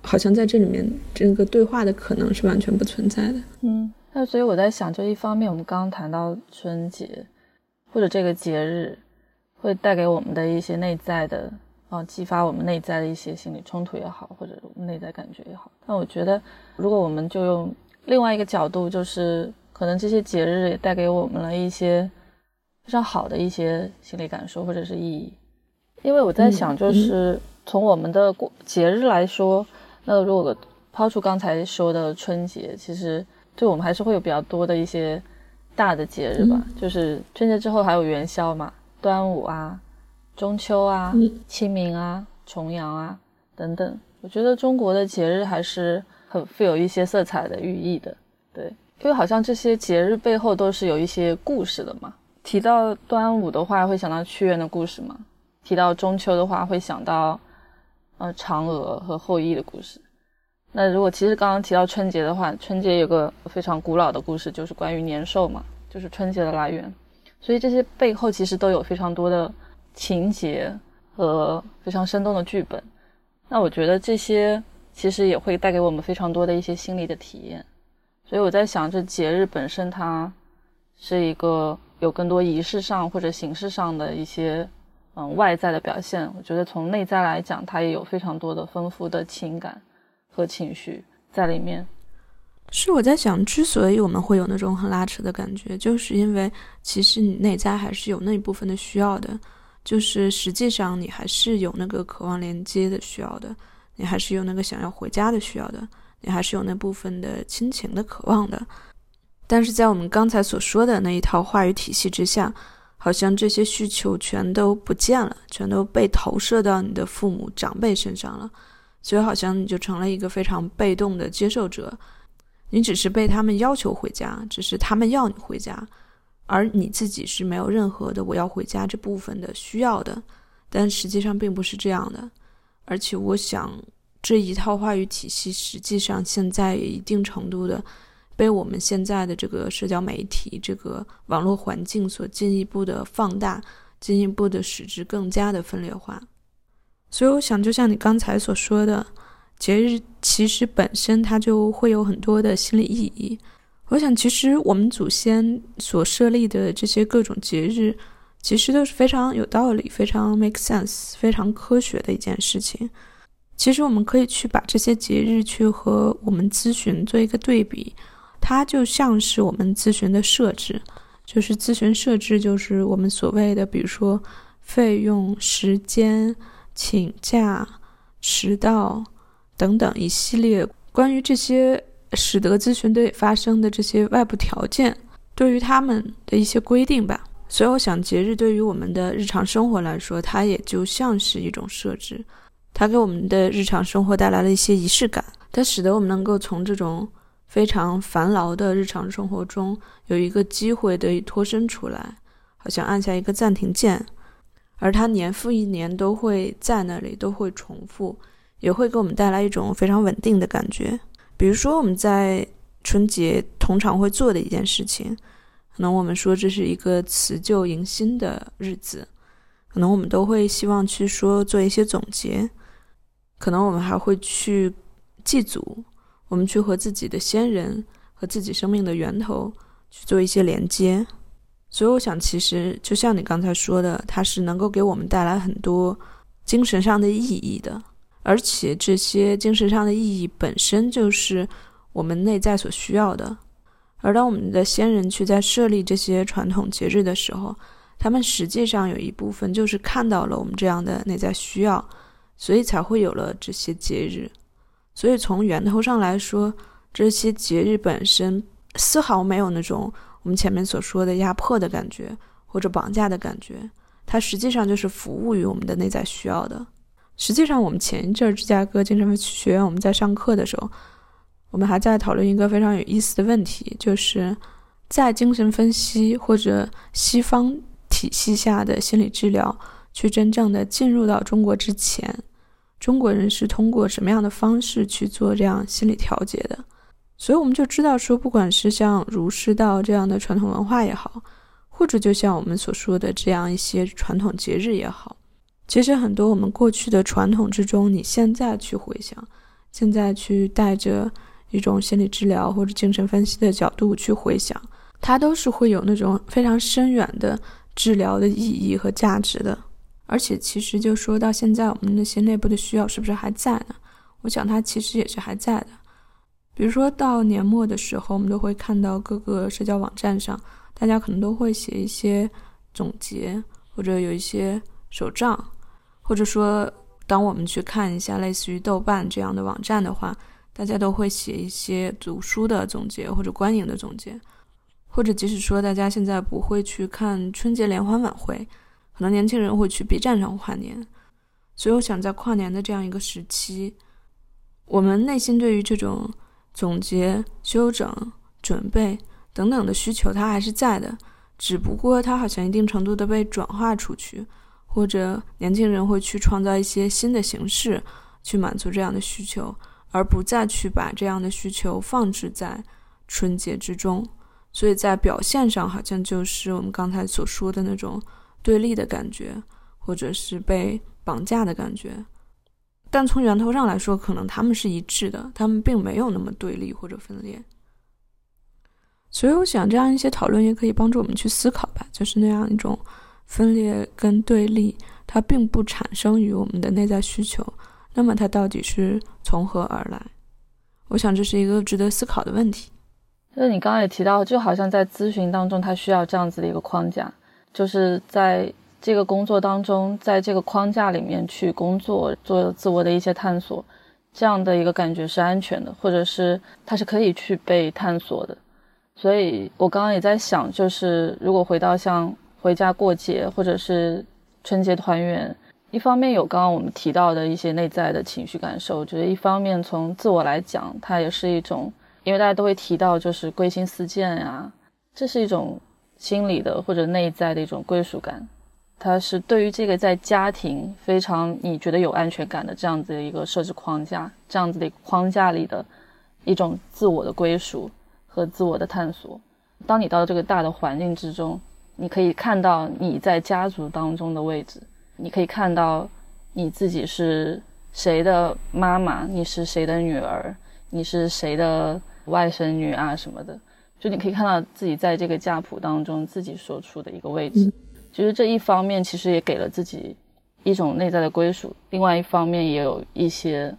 好像在这里面这个对话的可能是完全不存在的。嗯，那所以我在想，就一方面我们刚刚谈到春节或者这个节日会带给我们的一些内在的啊，激发我们内在的一些心理冲突也好，或者内在感觉也好。但我觉得，如果我们就用另外一个角度，就是可能这些节日也带给我们了一些。非常好的一些心理感受或者是意义，因为我在想，就是从我们的过节日来说，那如果抛出刚才说的春节，其实对我们还是会有比较多的一些大的节日吧。就是春节之后还有元宵嘛，端午啊、中秋啊、清明啊、重阳啊等等。我觉得中国的节日还是很富有一些色彩的寓意的，对，因为好像这些节日背后都是有一些故事的嘛。提到端午的话，会想到屈原的故事嘛？提到中秋的话，会想到呃嫦娥和后羿的故事。那如果其实刚刚提到春节的话，春节有个非常古老的故事，就是关于年兽嘛，就是春节的来源。所以这些背后其实都有非常多的情节和非常生动的剧本。那我觉得这些其实也会带给我们非常多的一些心理的体验。所以我在想，这节日本身它是一个。有更多仪式上或者形式上的一些，嗯，外在的表现。我觉得从内在来讲，它也有非常多的丰富的情感和情绪在里面。是我在想，之所以我们会有那种很拉扯的感觉，就是因为其实你内在还是有那一部分的需要的，就是实际上你还是有那个渴望连接的需要的，你还是有那个想要回家的需要的，你还是有那部分的亲情的渴望的。但是在我们刚才所说的那一套话语体系之下，好像这些需求全都不见了，全都被投射到你的父母长辈身上了，所以好像你就成了一个非常被动的接受者，你只是被他们要求回家，只是他们要你回家，而你自己是没有任何的我要回家这部分的需要的，但实际上并不是这样的，而且我想这一套话语体系实际上现在也一定程度的。被我们现在的这个社交媒体、这个网络环境所进一步的放大，进一步的使之更加的分裂化。所以，我想，就像你刚才所说的，节日其实本身它就会有很多的心理意义。我想，其实我们祖先所设立的这些各种节日，其实都是非常有道理、非常 make sense、非常科学的一件事情。其实，我们可以去把这些节日去和我们咨询做一个对比。它就像是我们咨询的设置，就是咨询设置，就是我们所谓的，比如说费用、时间、请假、迟到等等一系列关于这些使得咨询得以发生的这些外部条件，对于他们的一些规定吧。所以，我想节日对于我们的日常生活来说，它也就像是一种设置，它给我们的日常生活带来了一些仪式感，它使得我们能够从这种。非常繁劳的日常生活中，有一个机会得以脱身出来，好像按下一个暂停键，而它年复一年都会在那里，都会重复，也会给我们带来一种非常稳定的感觉。比如说，我们在春节通常会做的一件事情，可能我们说这是一个辞旧迎新的日子，可能我们都会希望去说做一些总结，可能我们还会去祭祖。我们去和自己的先人和自己生命的源头去做一些连接，所以我想，其实就像你刚才说的，它是能够给我们带来很多精神上的意义的，而且这些精神上的意义本身就是我们内在所需要的。而当我们的先人去在设立这些传统节日的时候，他们实际上有一部分就是看到了我们这样的内在需要，所以才会有了这些节日。所以从源头上来说，这些节日本身丝毫没有那种我们前面所说的压迫的感觉或者绑架的感觉，它实际上就是服务于我们的内在需要的。实际上，我们前一阵芝加哥精神分析学院我们在上课的时候。我们还在讨论一个非常有意思的问题，就是在精神分析或者西方体系下的心理治疗去真正的进入到中国之前，中国人是通过什么样的方式去做这样心理调节的？所以我们就知道说，不管是像儒释道这样的传统文化也好，或者就像我们所说的这样一些传统节日也好，其实很多我们过去的传统之中，你现在去回想，现在去带着。一种心理治疗或者精神分析的角度去回想，它都是会有那种非常深远的治疗的意义和价值的。而且，其实就说到现在，我们那些内部的需要是不是还在呢？我想它其实也是还在的。比如说到年末的时候，我们都会看到各个社交网站上，大家可能都会写一些总结，或者有一些手账，或者说，当我们去看一下类似于豆瓣这样的网站的话。大家都会写一些读书的总结或者观影的总结，或者即使说大家现在不会去看春节联欢晚会，可能年轻人会去 B 站上跨年。所以我想在跨年的这样一个时期，我们内心对于这种总结、修整、准备等等的需求，它还是在的，只不过它好像一定程度的被转化出去，或者年轻人会去创造一些新的形式去满足这样的需求。而不再去把这样的需求放置在春节之中，所以在表现上好像就是我们刚才所说的那种对立的感觉，或者是被绑架的感觉。但从源头上来说，可能他们是一致的，他们并没有那么对立或者分裂。所以，我想这样一些讨论也可以帮助我们去思考吧，就是那样一种分裂跟对立，它并不产生于我们的内在需求。那么它到底是从何而来？我想这是一个值得思考的问题。就是你刚刚也提到，就好像在咨询当中，它需要这样子的一个框架，就是在这个工作当中，在这个框架里面去工作，做自我的一些探索，这样的一个感觉是安全的，或者是它是可以去被探索的。所以我刚刚也在想，就是如果回到像回家过节，或者是春节团圆。一方面有刚刚我们提到的一些内在的情绪感受，我觉得一方面从自我来讲，它也是一种，因为大家都会提到就是归心似箭呀，这是一种心理的或者内在的一种归属感，它是对于这个在家庭非常你觉得有安全感的这样子的一个设置框架，这样子的框架里的一种自我的归属和自我的探索。当你到这个大的环境之中，你可以看到你在家族当中的位置。你可以看到你自己是谁的妈妈，你是谁的女儿，你是谁的外甥女啊什么的，就你可以看到自己在这个家谱当中自己所处的一个位置。其实这一方面其实也给了自己一种内在的归属，另外一方面也有一些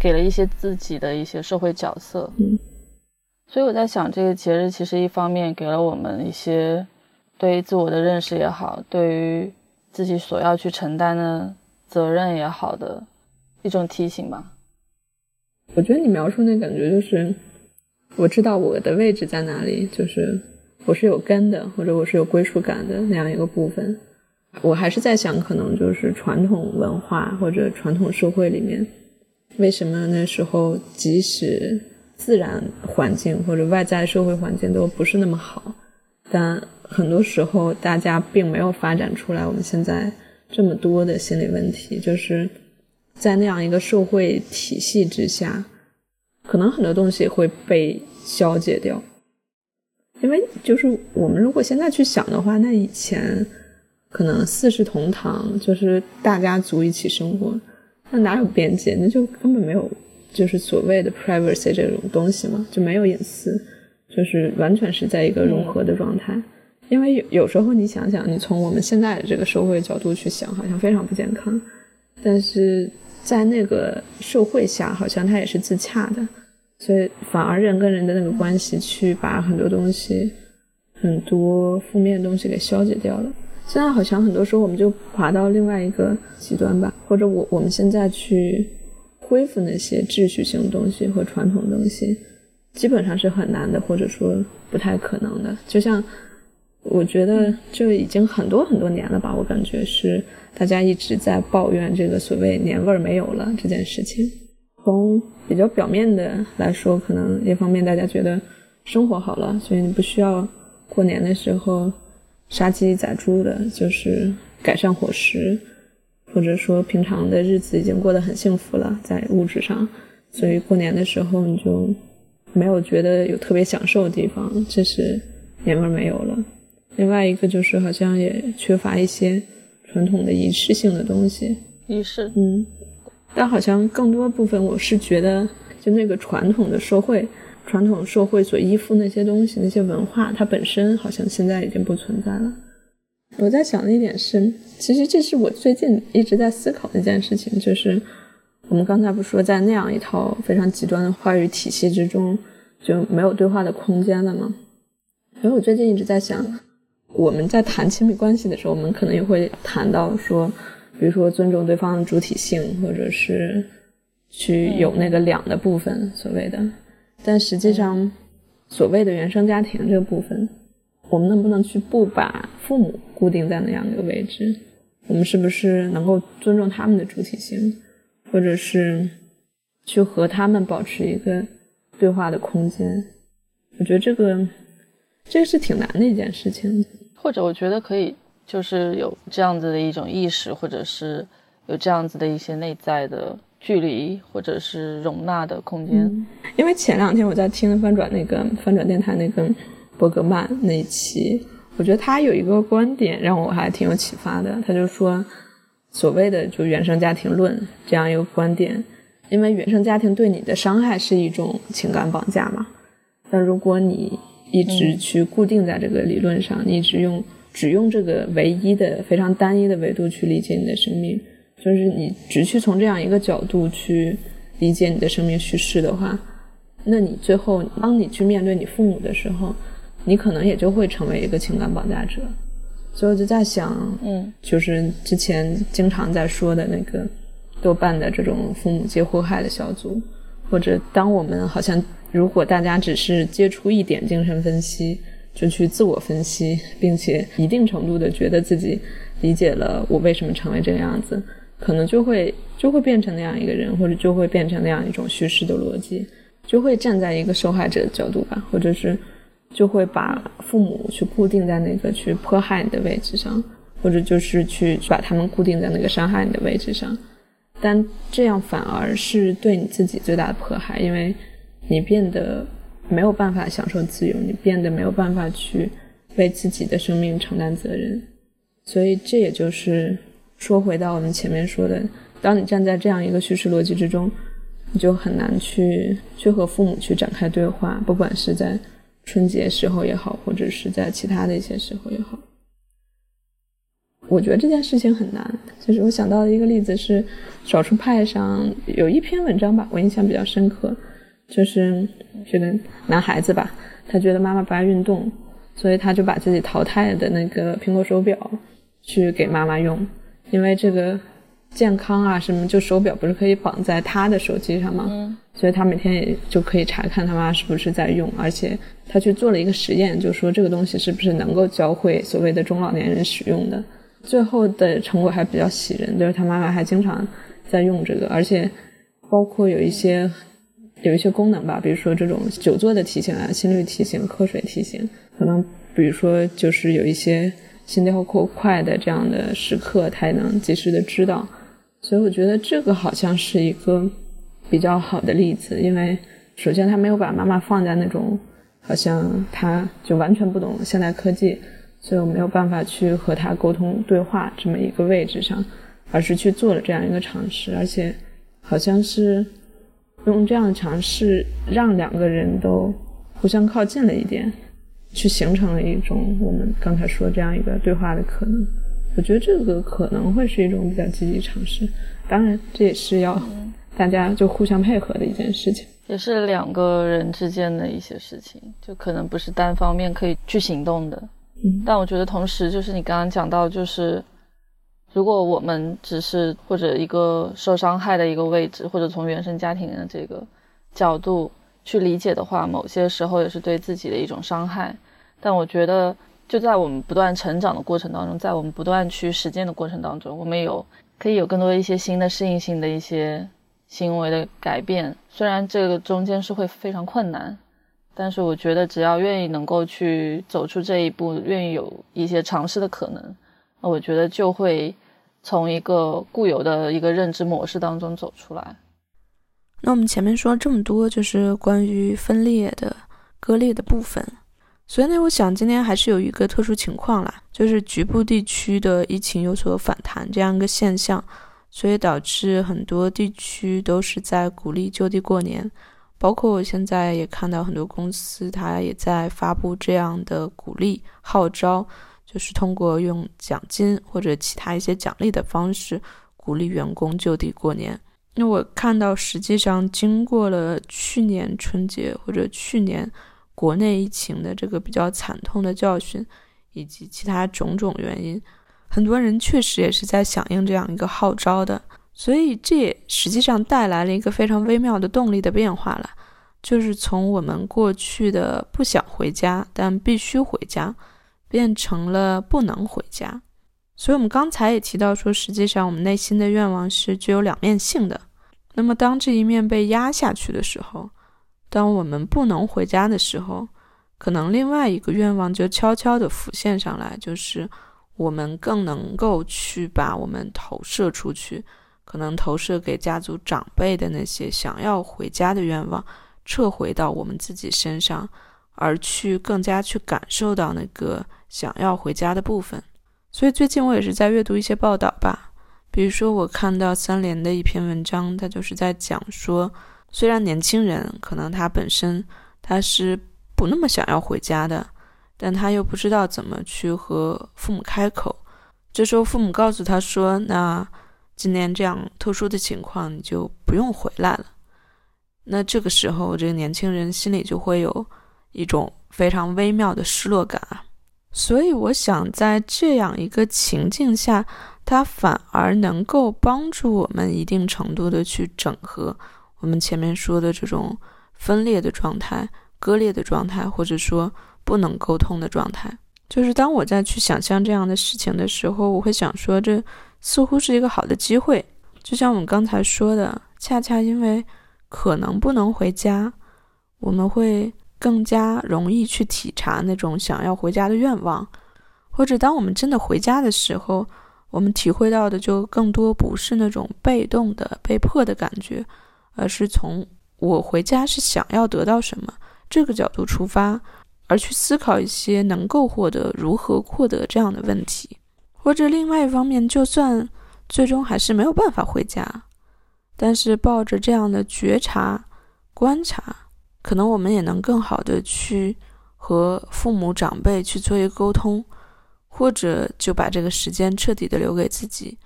给了一些自己的一些社会角色。嗯所以我在想，这个节日其实一方面给了我们一些对于自我的认识也好，对于。自己所要去承担的责任也好的一种提醒吧。我觉得你描述那感觉就是，我知道我的位置在哪里，就是我是有根的，或者我是有归属感的那样一个部分。我还是在想，可能就是传统文化或者传统社会里面，为什么那时候即使自然环境或者外在社会环境都不是那么好，但。很多时候，大家并没有发展出来我们现在这么多的心理问题，就是在那样一个社会体系之下，可能很多东西会被消解掉。因为就是我们如果现在去想的话，那以前可能四世同堂，就是大家族一起生活，那哪有边界？那就根本没有，就是所谓的 privacy 这种东西嘛，就没有隐私，就是完全是在一个融合的状态。因为有有时候你想想，你从我们现在的这个社会角度去想，好像非常不健康，但是在那个社会下，好像它也是自洽的，所以反而人跟人的那个关系，去把很多东西、很多负面的东西给消解掉了。现在好像很多时候我们就爬到另外一个极端吧，或者我我们现在去恢复那些秩序性的东西和传统东西，基本上是很难的，或者说不太可能的。就像我觉得就已经很多很多年了吧，我感觉是大家一直在抱怨这个所谓年味儿没有了这件事情。从比较表面的来说，可能一方面大家觉得生活好了，所以你不需要过年的时候。杀鸡宰猪的，就是改善伙食，或者说平常的日子已经过得很幸福了，在物质上，所以过年的时候你就没有觉得有特别享受的地方，这是年味没有了。另外一个就是好像也缺乏一些传统的仪式性的东西，仪式，嗯，但好像更多部分我是觉得，就那个传统的社会。传统社会所依附那些东西，那些文化，它本身好像现在已经不存在了。我在想的一点是，其实这是我最近一直在思考的一件事情，就是我们刚才不说在那样一套非常极端的话语体系之中就没有对话的空间了吗？所以我最近一直在想，我们在谈亲密关系的时候，我们可能也会谈到说，比如说尊重对方的主体性，或者是去有那个两的部分，所谓的。但实际上，所谓的原生家庭这个部分，我们能不能去不把父母固定在那样一个位置？我们是不是能够尊重他们的主体性，或者是去和他们保持一个对话的空间？我觉得这个这个是挺难的一件事情。或者我觉得可以，就是有这样子的一种意识，或者是有这样子的一些内在的。距离或者是容纳的空间，因为前两天我在听翻转那个翻转电台那个伯格曼那一期，我觉得他有一个观点让我还挺有启发的。他就说，所谓的就原生家庭论这样一个观点，因为原生家庭对你的伤害是一种情感绑架嘛。但如果你一直去固定在这个理论上，你一直用只用这个唯一的非常单一的维度去理解你的生命。就是你只去从这样一个角度去理解你的生命叙事的话，那你最后当你去面对你父母的时候，你可能也就会成为一个情感绑架者。所以我就在想，嗯，就是之前经常在说的那个豆瓣的这种父母皆祸害的小组，或者当我们好像如果大家只是接触一点精神分析，就去自我分析，并且一定程度的觉得自己理解了我为什么成为这个样子。可能就会就会变成那样一个人，或者就会变成那样一种叙事的逻辑，就会站在一个受害者的角度吧，或者是就会把父母去固定在那个去迫害你的位置上，或者就是去把他们固定在那个伤害你的位置上，但这样反而是对你自己最大的迫害，因为你变得没有办法享受自由，你变得没有办法去为自己的生命承担责任，所以这也就是。说回到我们前面说的，当你站在这样一个叙事逻辑之中，你就很难去去和父母去展开对话，不管是在春节时候也好，或者是在其他的一些时候也好。我觉得这件事情很难。就是我想到的一个例子是，少数派上有一篇文章吧，我印象比较深刻，就是觉得男孩子吧，他觉得妈妈不爱运动，所以他就把自己淘汰的那个苹果手表去给妈妈用。因为这个健康啊什么，就手表不是可以绑在他的手机上吗？嗯，所以他每天也就可以查看他妈是不是在用，而且他去做了一个实验，就说这个东西是不是能够教会所谓的中老年人使用的。最后的成果还比较喜人，就是他妈妈还经常在用这个，而且包括有一些有一些功能吧，比如说这种久坐的提醒啊、心率提醒、瞌睡提醒，可能比如说就是有一些。心跳过快的这样的时刻，他也能及时的知道，所以我觉得这个好像是一个比较好的例子，因为首先他没有把妈妈放在那种好像他就完全不懂现代科技，所以我没有办法去和他沟通对话这么一个位置上，而是去做了这样一个尝试，而且好像是用这样的尝试让两个人都互相靠近了一点。去形成了一种我们刚才说这样一个对话的可能。我觉得这个可能会是一种比较积极尝试，当然这也是要大家就互相配合的一件事情，也是两个人之间的一些事情，就可能不是单方面可以去行动的。嗯，但我觉得同时就是你刚刚讲到，就是如果我们只是或者一个受伤害的一个位置，或者从原生家庭的这个角度去理解的话，某些时候也是对自己的一种伤害。但我觉得。就在我们不断成长的过程当中，在我们不断去实践的过程当中，我们有可以有更多一些新的适应性的一些行为的改变。虽然这个中间是会非常困难，但是我觉得只要愿意能够去走出这一步，愿意有一些尝试的可能，那我觉得就会从一个固有的一个认知模式当中走出来。那我们前面说了这么多，就是关于分裂的、割裂的部分。所以呢，我想今天还是有一个特殊情况啦，就是局部地区的疫情有所反弹这样一个现象，所以导致很多地区都是在鼓励就地过年，包括我现在也看到很多公司，它也在发布这样的鼓励号召，就是通过用奖金或者其他一些奖励的方式鼓励员工就地过年。那我看到实际上经过了去年春节或者去年。国内疫情的这个比较惨痛的教训，以及其他种种原因，很多人确实也是在响应这样一个号召的，所以这也实际上带来了一个非常微妙的动力的变化了，就是从我们过去的不想回家但必须回家，变成了不能回家。所以我们刚才也提到说，实际上我们内心的愿望是具有两面性的。那么当这一面被压下去的时候，当我们不能回家的时候，可能另外一个愿望就悄悄地浮现上来，就是我们更能够去把我们投射出去，可能投射给家族长辈的那些想要回家的愿望，撤回到我们自己身上，而去更加去感受到那个想要回家的部分。所以最近我也是在阅读一些报道吧，比如说我看到三联的一篇文章，它就是在讲说。虽然年轻人可能他本身他是不那么想要回家的，但他又不知道怎么去和父母开口。这时候父母告诉他说：“那今年这样特殊的情况，你就不用回来了。”那这个时候，这个年轻人心里就会有一种非常微妙的失落感啊。所以，我想在这样一个情境下，它反而能够帮助我们一定程度的去整合。我们前面说的这种分裂的状态、割裂的状态，或者说不能沟通的状态，就是当我在去想象这样的事情的时候，我会想说，这似乎是一个好的机会。就像我们刚才说的，恰恰因为可能不能回家，我们会更加容易去体察那种想要回家的愿望，或者当我们真的回家的时候，我们体会到的就更多不是那种被动的、被迫的感觉。而是从我回家是想要得到什么这个角度出发，而去思考一些能够获得、如何获得这样的问题，或者另外一方面，就算最终还是没有办法回家，但是抱着这样的觉察、观察，可能我们也能更好的去和父母长辈去做一个沟通，或者就把这个时间彻底的留给自己。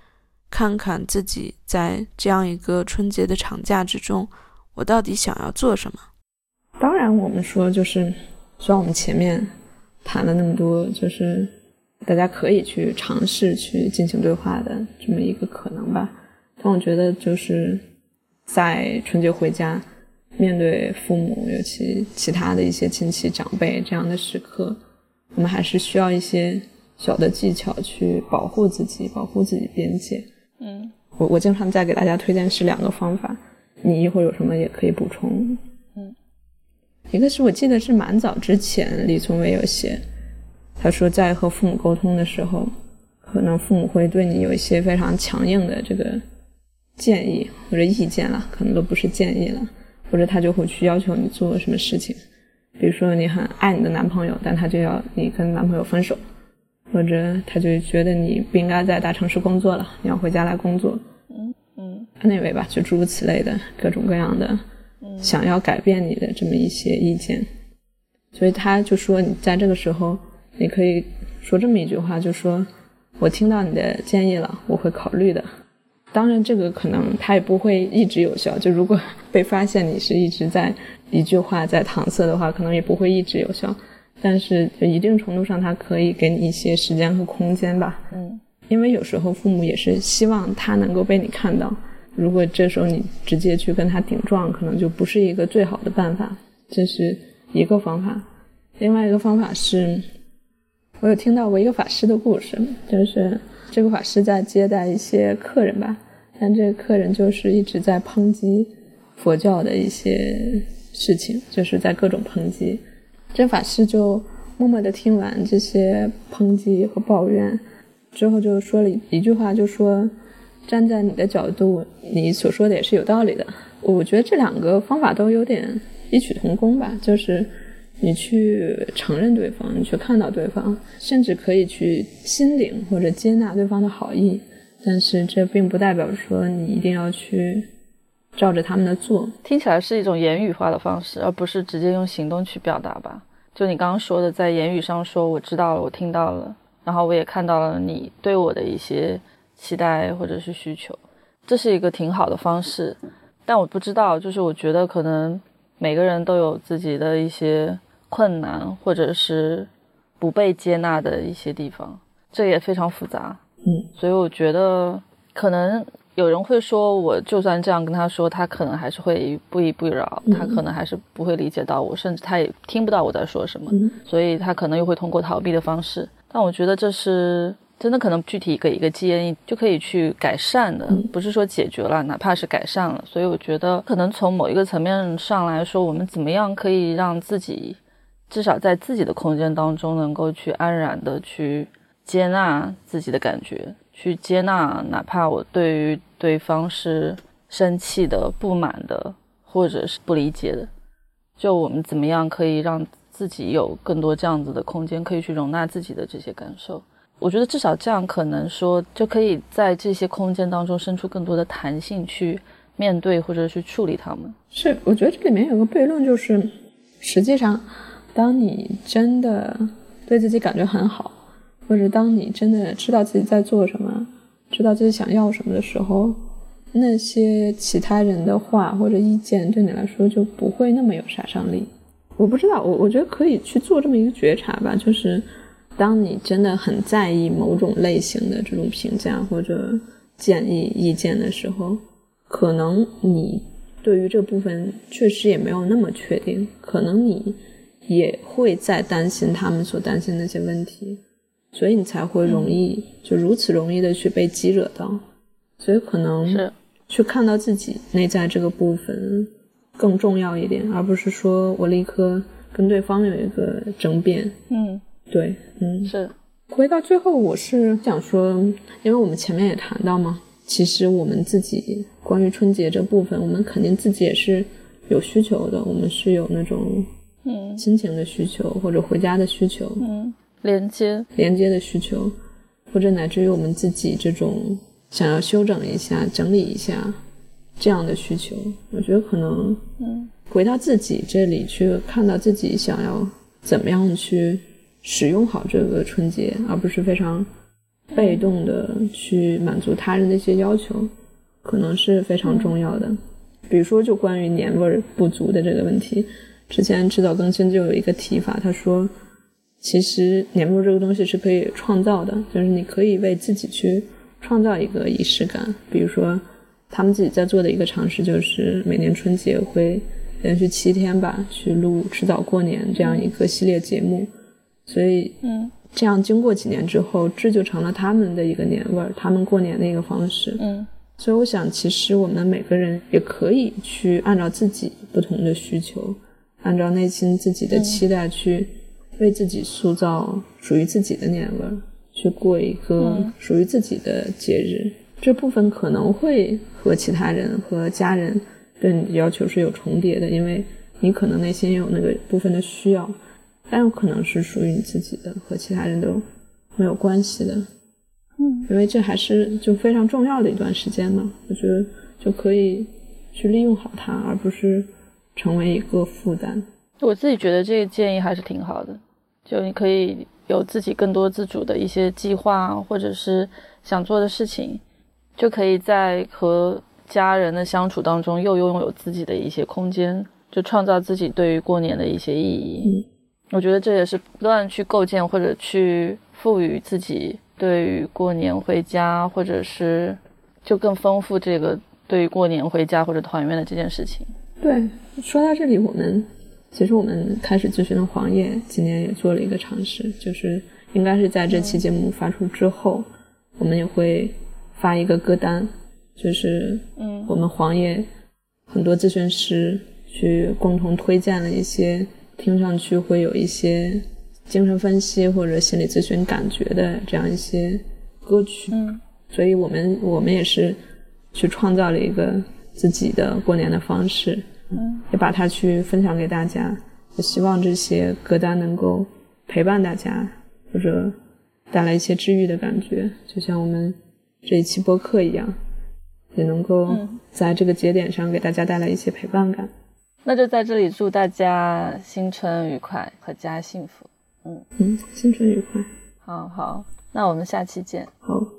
看看自己在这样一个春节的长假之中，我到底想要做什么？当然，我们说就是，虽然我们前面谈了那么多，就是大家可以去尝试去进行对话的这么一个可能吧，但我觉得就是在春节回家面对父母，尤其其他的一些亲戚长辈这样的时刻，我们还是需要一些小的技巧去保护自己，保护自己边界。嗯，我我经常在给大家推荐是两个方法，你一会儿有什么也可以补充。嗯，一个是我记得是蛮早之前李宗伟有写，他说在和父母沟通的时候，可能父母会对你有一些非常强硬的这个建议或者意见了，可能都不是建议了，或者他就会去要求你做什么事情，比如说你很爱你的男朋友，但他就要你跟男朋友分手。或者他就觉得你不应该在大城市工作了，你要回家来工作。嗯嗯，那位吧，就诸如此类的各种各样的，想要改变你的这么一些意见。所以他就说你在这个时候，你可以说这么一句话，就说我听到你的建议了，我会考虑的。当然，这个可能它也不会一直有效。就如果 <laughs> 被发现你是一直在一句话在搪塞的话，可能也不会一直有效。但是，就一定程度上，它可以给你一些时间和空间吧。嗯，因为有时候父母也是希望他能够被你看到。如果这时候你直接去跟他顶撞，可能就不是一个最好的办法。这是一个方法。另外一个方法是，我有听到过一个法师的故事，就是这个法师在接待一些客人吧。但这个客人就是一直在抨击佛教的一些事情，就是在各种抨击。这法师就默默地听完这些抨击和抱怨之后，就说了一句话，就说：“站在你的角度，你所说的也是有道理的。”我觉得这两个方法都有点异曲同工吧，就是你去承认对方，你去看到对方，甚至可以去心领或者接纳对方的好意。但是这并不代表说你一定要去照着他们的做，听起来是一种言语化的方式，而不是直接用行动去表达吧。就你刚刚说的，在言语上说我知道了，我听到了，然后我也看到了你对我的一些期待或者是需求，这是一个挺好的方式。但我不知道，就是我觉得可能每个人都有自己的一些困难，或者是不被接纳的一些地方，这也非常复杂。嗯，所以我觉得可能有人会说，我就算这样跟他说，他可能还是会不依不饶，他可能还是不会理解到我，甚至他也听不到我在说什么，所以他可能又会通过逃避的方式。但我觉得这是真的，可能具体给一个建议就可以去改善的，不是说解决了，哪怕是改善了。所以我觉得，可能从某一个层面上来说，我们怎么样可以让自己至少在自己的空间当中，能够去安然的去。接纳自己的感觉，去接纳，哪怕我对于对方是生气的、不满的，或者是不理解的，就我们怎么样可以让自己有更多这样子的空间，可以去容纳自己的这些感受？我觉得至少这样，可能说就可以在这些空间当中生出更多的弹性，去面对或者去处理他们。是，我觉得这里面有个悖论，就是实际上，当你真的对自己感觉很好。或者当你真的知道自己在做什么，知道自己想要什么的时候，那些其他人的话或者意见对你来说就不会那么有杀伤力。我不知道，我我觉得可以去做这么一个觉察吧，就是当你真的很在意某种类型的这种评价或者建议意见的时候，可能你对于这部分确实也没有那么确定，可能你也会在担心他们所担心那些问题。所以你才会容易就如此容易的去被激惹到，所以可能是去看到自己内在这个部分更重要一点，而不是说我立刻跟对方有一个争辩。嗯，对，嗯，是。回到最后，我是想说，因为我们前面也谈到嘛，其实我们自己关于春节这部分，我们肯定自己也是有需求的，我们是有那种嗯亲情的需求或者回家的需求。嗯。连接连接的需求，或者乃至于我们自己这种想要修整一下、整理一下这样的需求，我觉得可能，嗯，回到自己这里去看到自己想要怎么样去使用好这个春节，而不是非常被动的去满足他人的一些要求，可能是非常重要的。比如说，就关于年味儿不足的这个问题，之前迟早更新就有一个提法，他说。其实年味这个东西是可以创造的，就是你可以为自己去创造一个仪式感。比如说，他们自己在做的一个尝试，就是每年春节会连续七天吧，去录《迟早过年》这样一个系列节目。所以，嗯，这样经过几年之后，这就成了他们的一个年味儿，他们过年的一个方式。嗯，所以我想，其实我们每个人也可以去按照自己不同的需求，按照内心自己的期待去。为自己塑造属于自己的年味儿，去过一个属于自己的节日。这部分可能会和其他人和家人对你的要求是有重叠的，因为你可能内心有那个部分的需要，但有可能是属于你自己的，和其他人都没有关系的。嗯，因为这还是就非常重要的一段时间嘛，我觉得就可以去利用好它，而不是成为一个负担。我自己觉得这个建议还是挺好的，就你可以有自己更多自主的一些计划，或者是想做的事情，就可以在和家人的相处当中又拥有自己的一些空间，就创造自己对于过年的一些意义。我觉得这也是不断去构建或者去赋予自己对于过年回家，或者是就更丰富这个对于过年回家或者团圆的这件事情。对，说到这里，我们其实我们开始咨询的黄页今年也做了一个尝试，就是应该是在这期节目发出之后，我们也会发一个歌单，就是嗯，我们黄页很多咨询师去共同推荐了一些。听上去会有一些精神分析或者心理咨询感觉的这样一些歌曲，嗯，所以我们我们也是去创造了一个自己的过年的方式，嗯，也把它去分享给大家，也希望这些歌单能够陪伴大家，或者带来一些治愈的感觉，就像我们这一期播客一样，也能够在这个节点上给大家带来一些陪伴感。那就在这里祝大家新春愉快，阖家幸福。嗯嗯，新春愉快。好好，那我们下期见。好。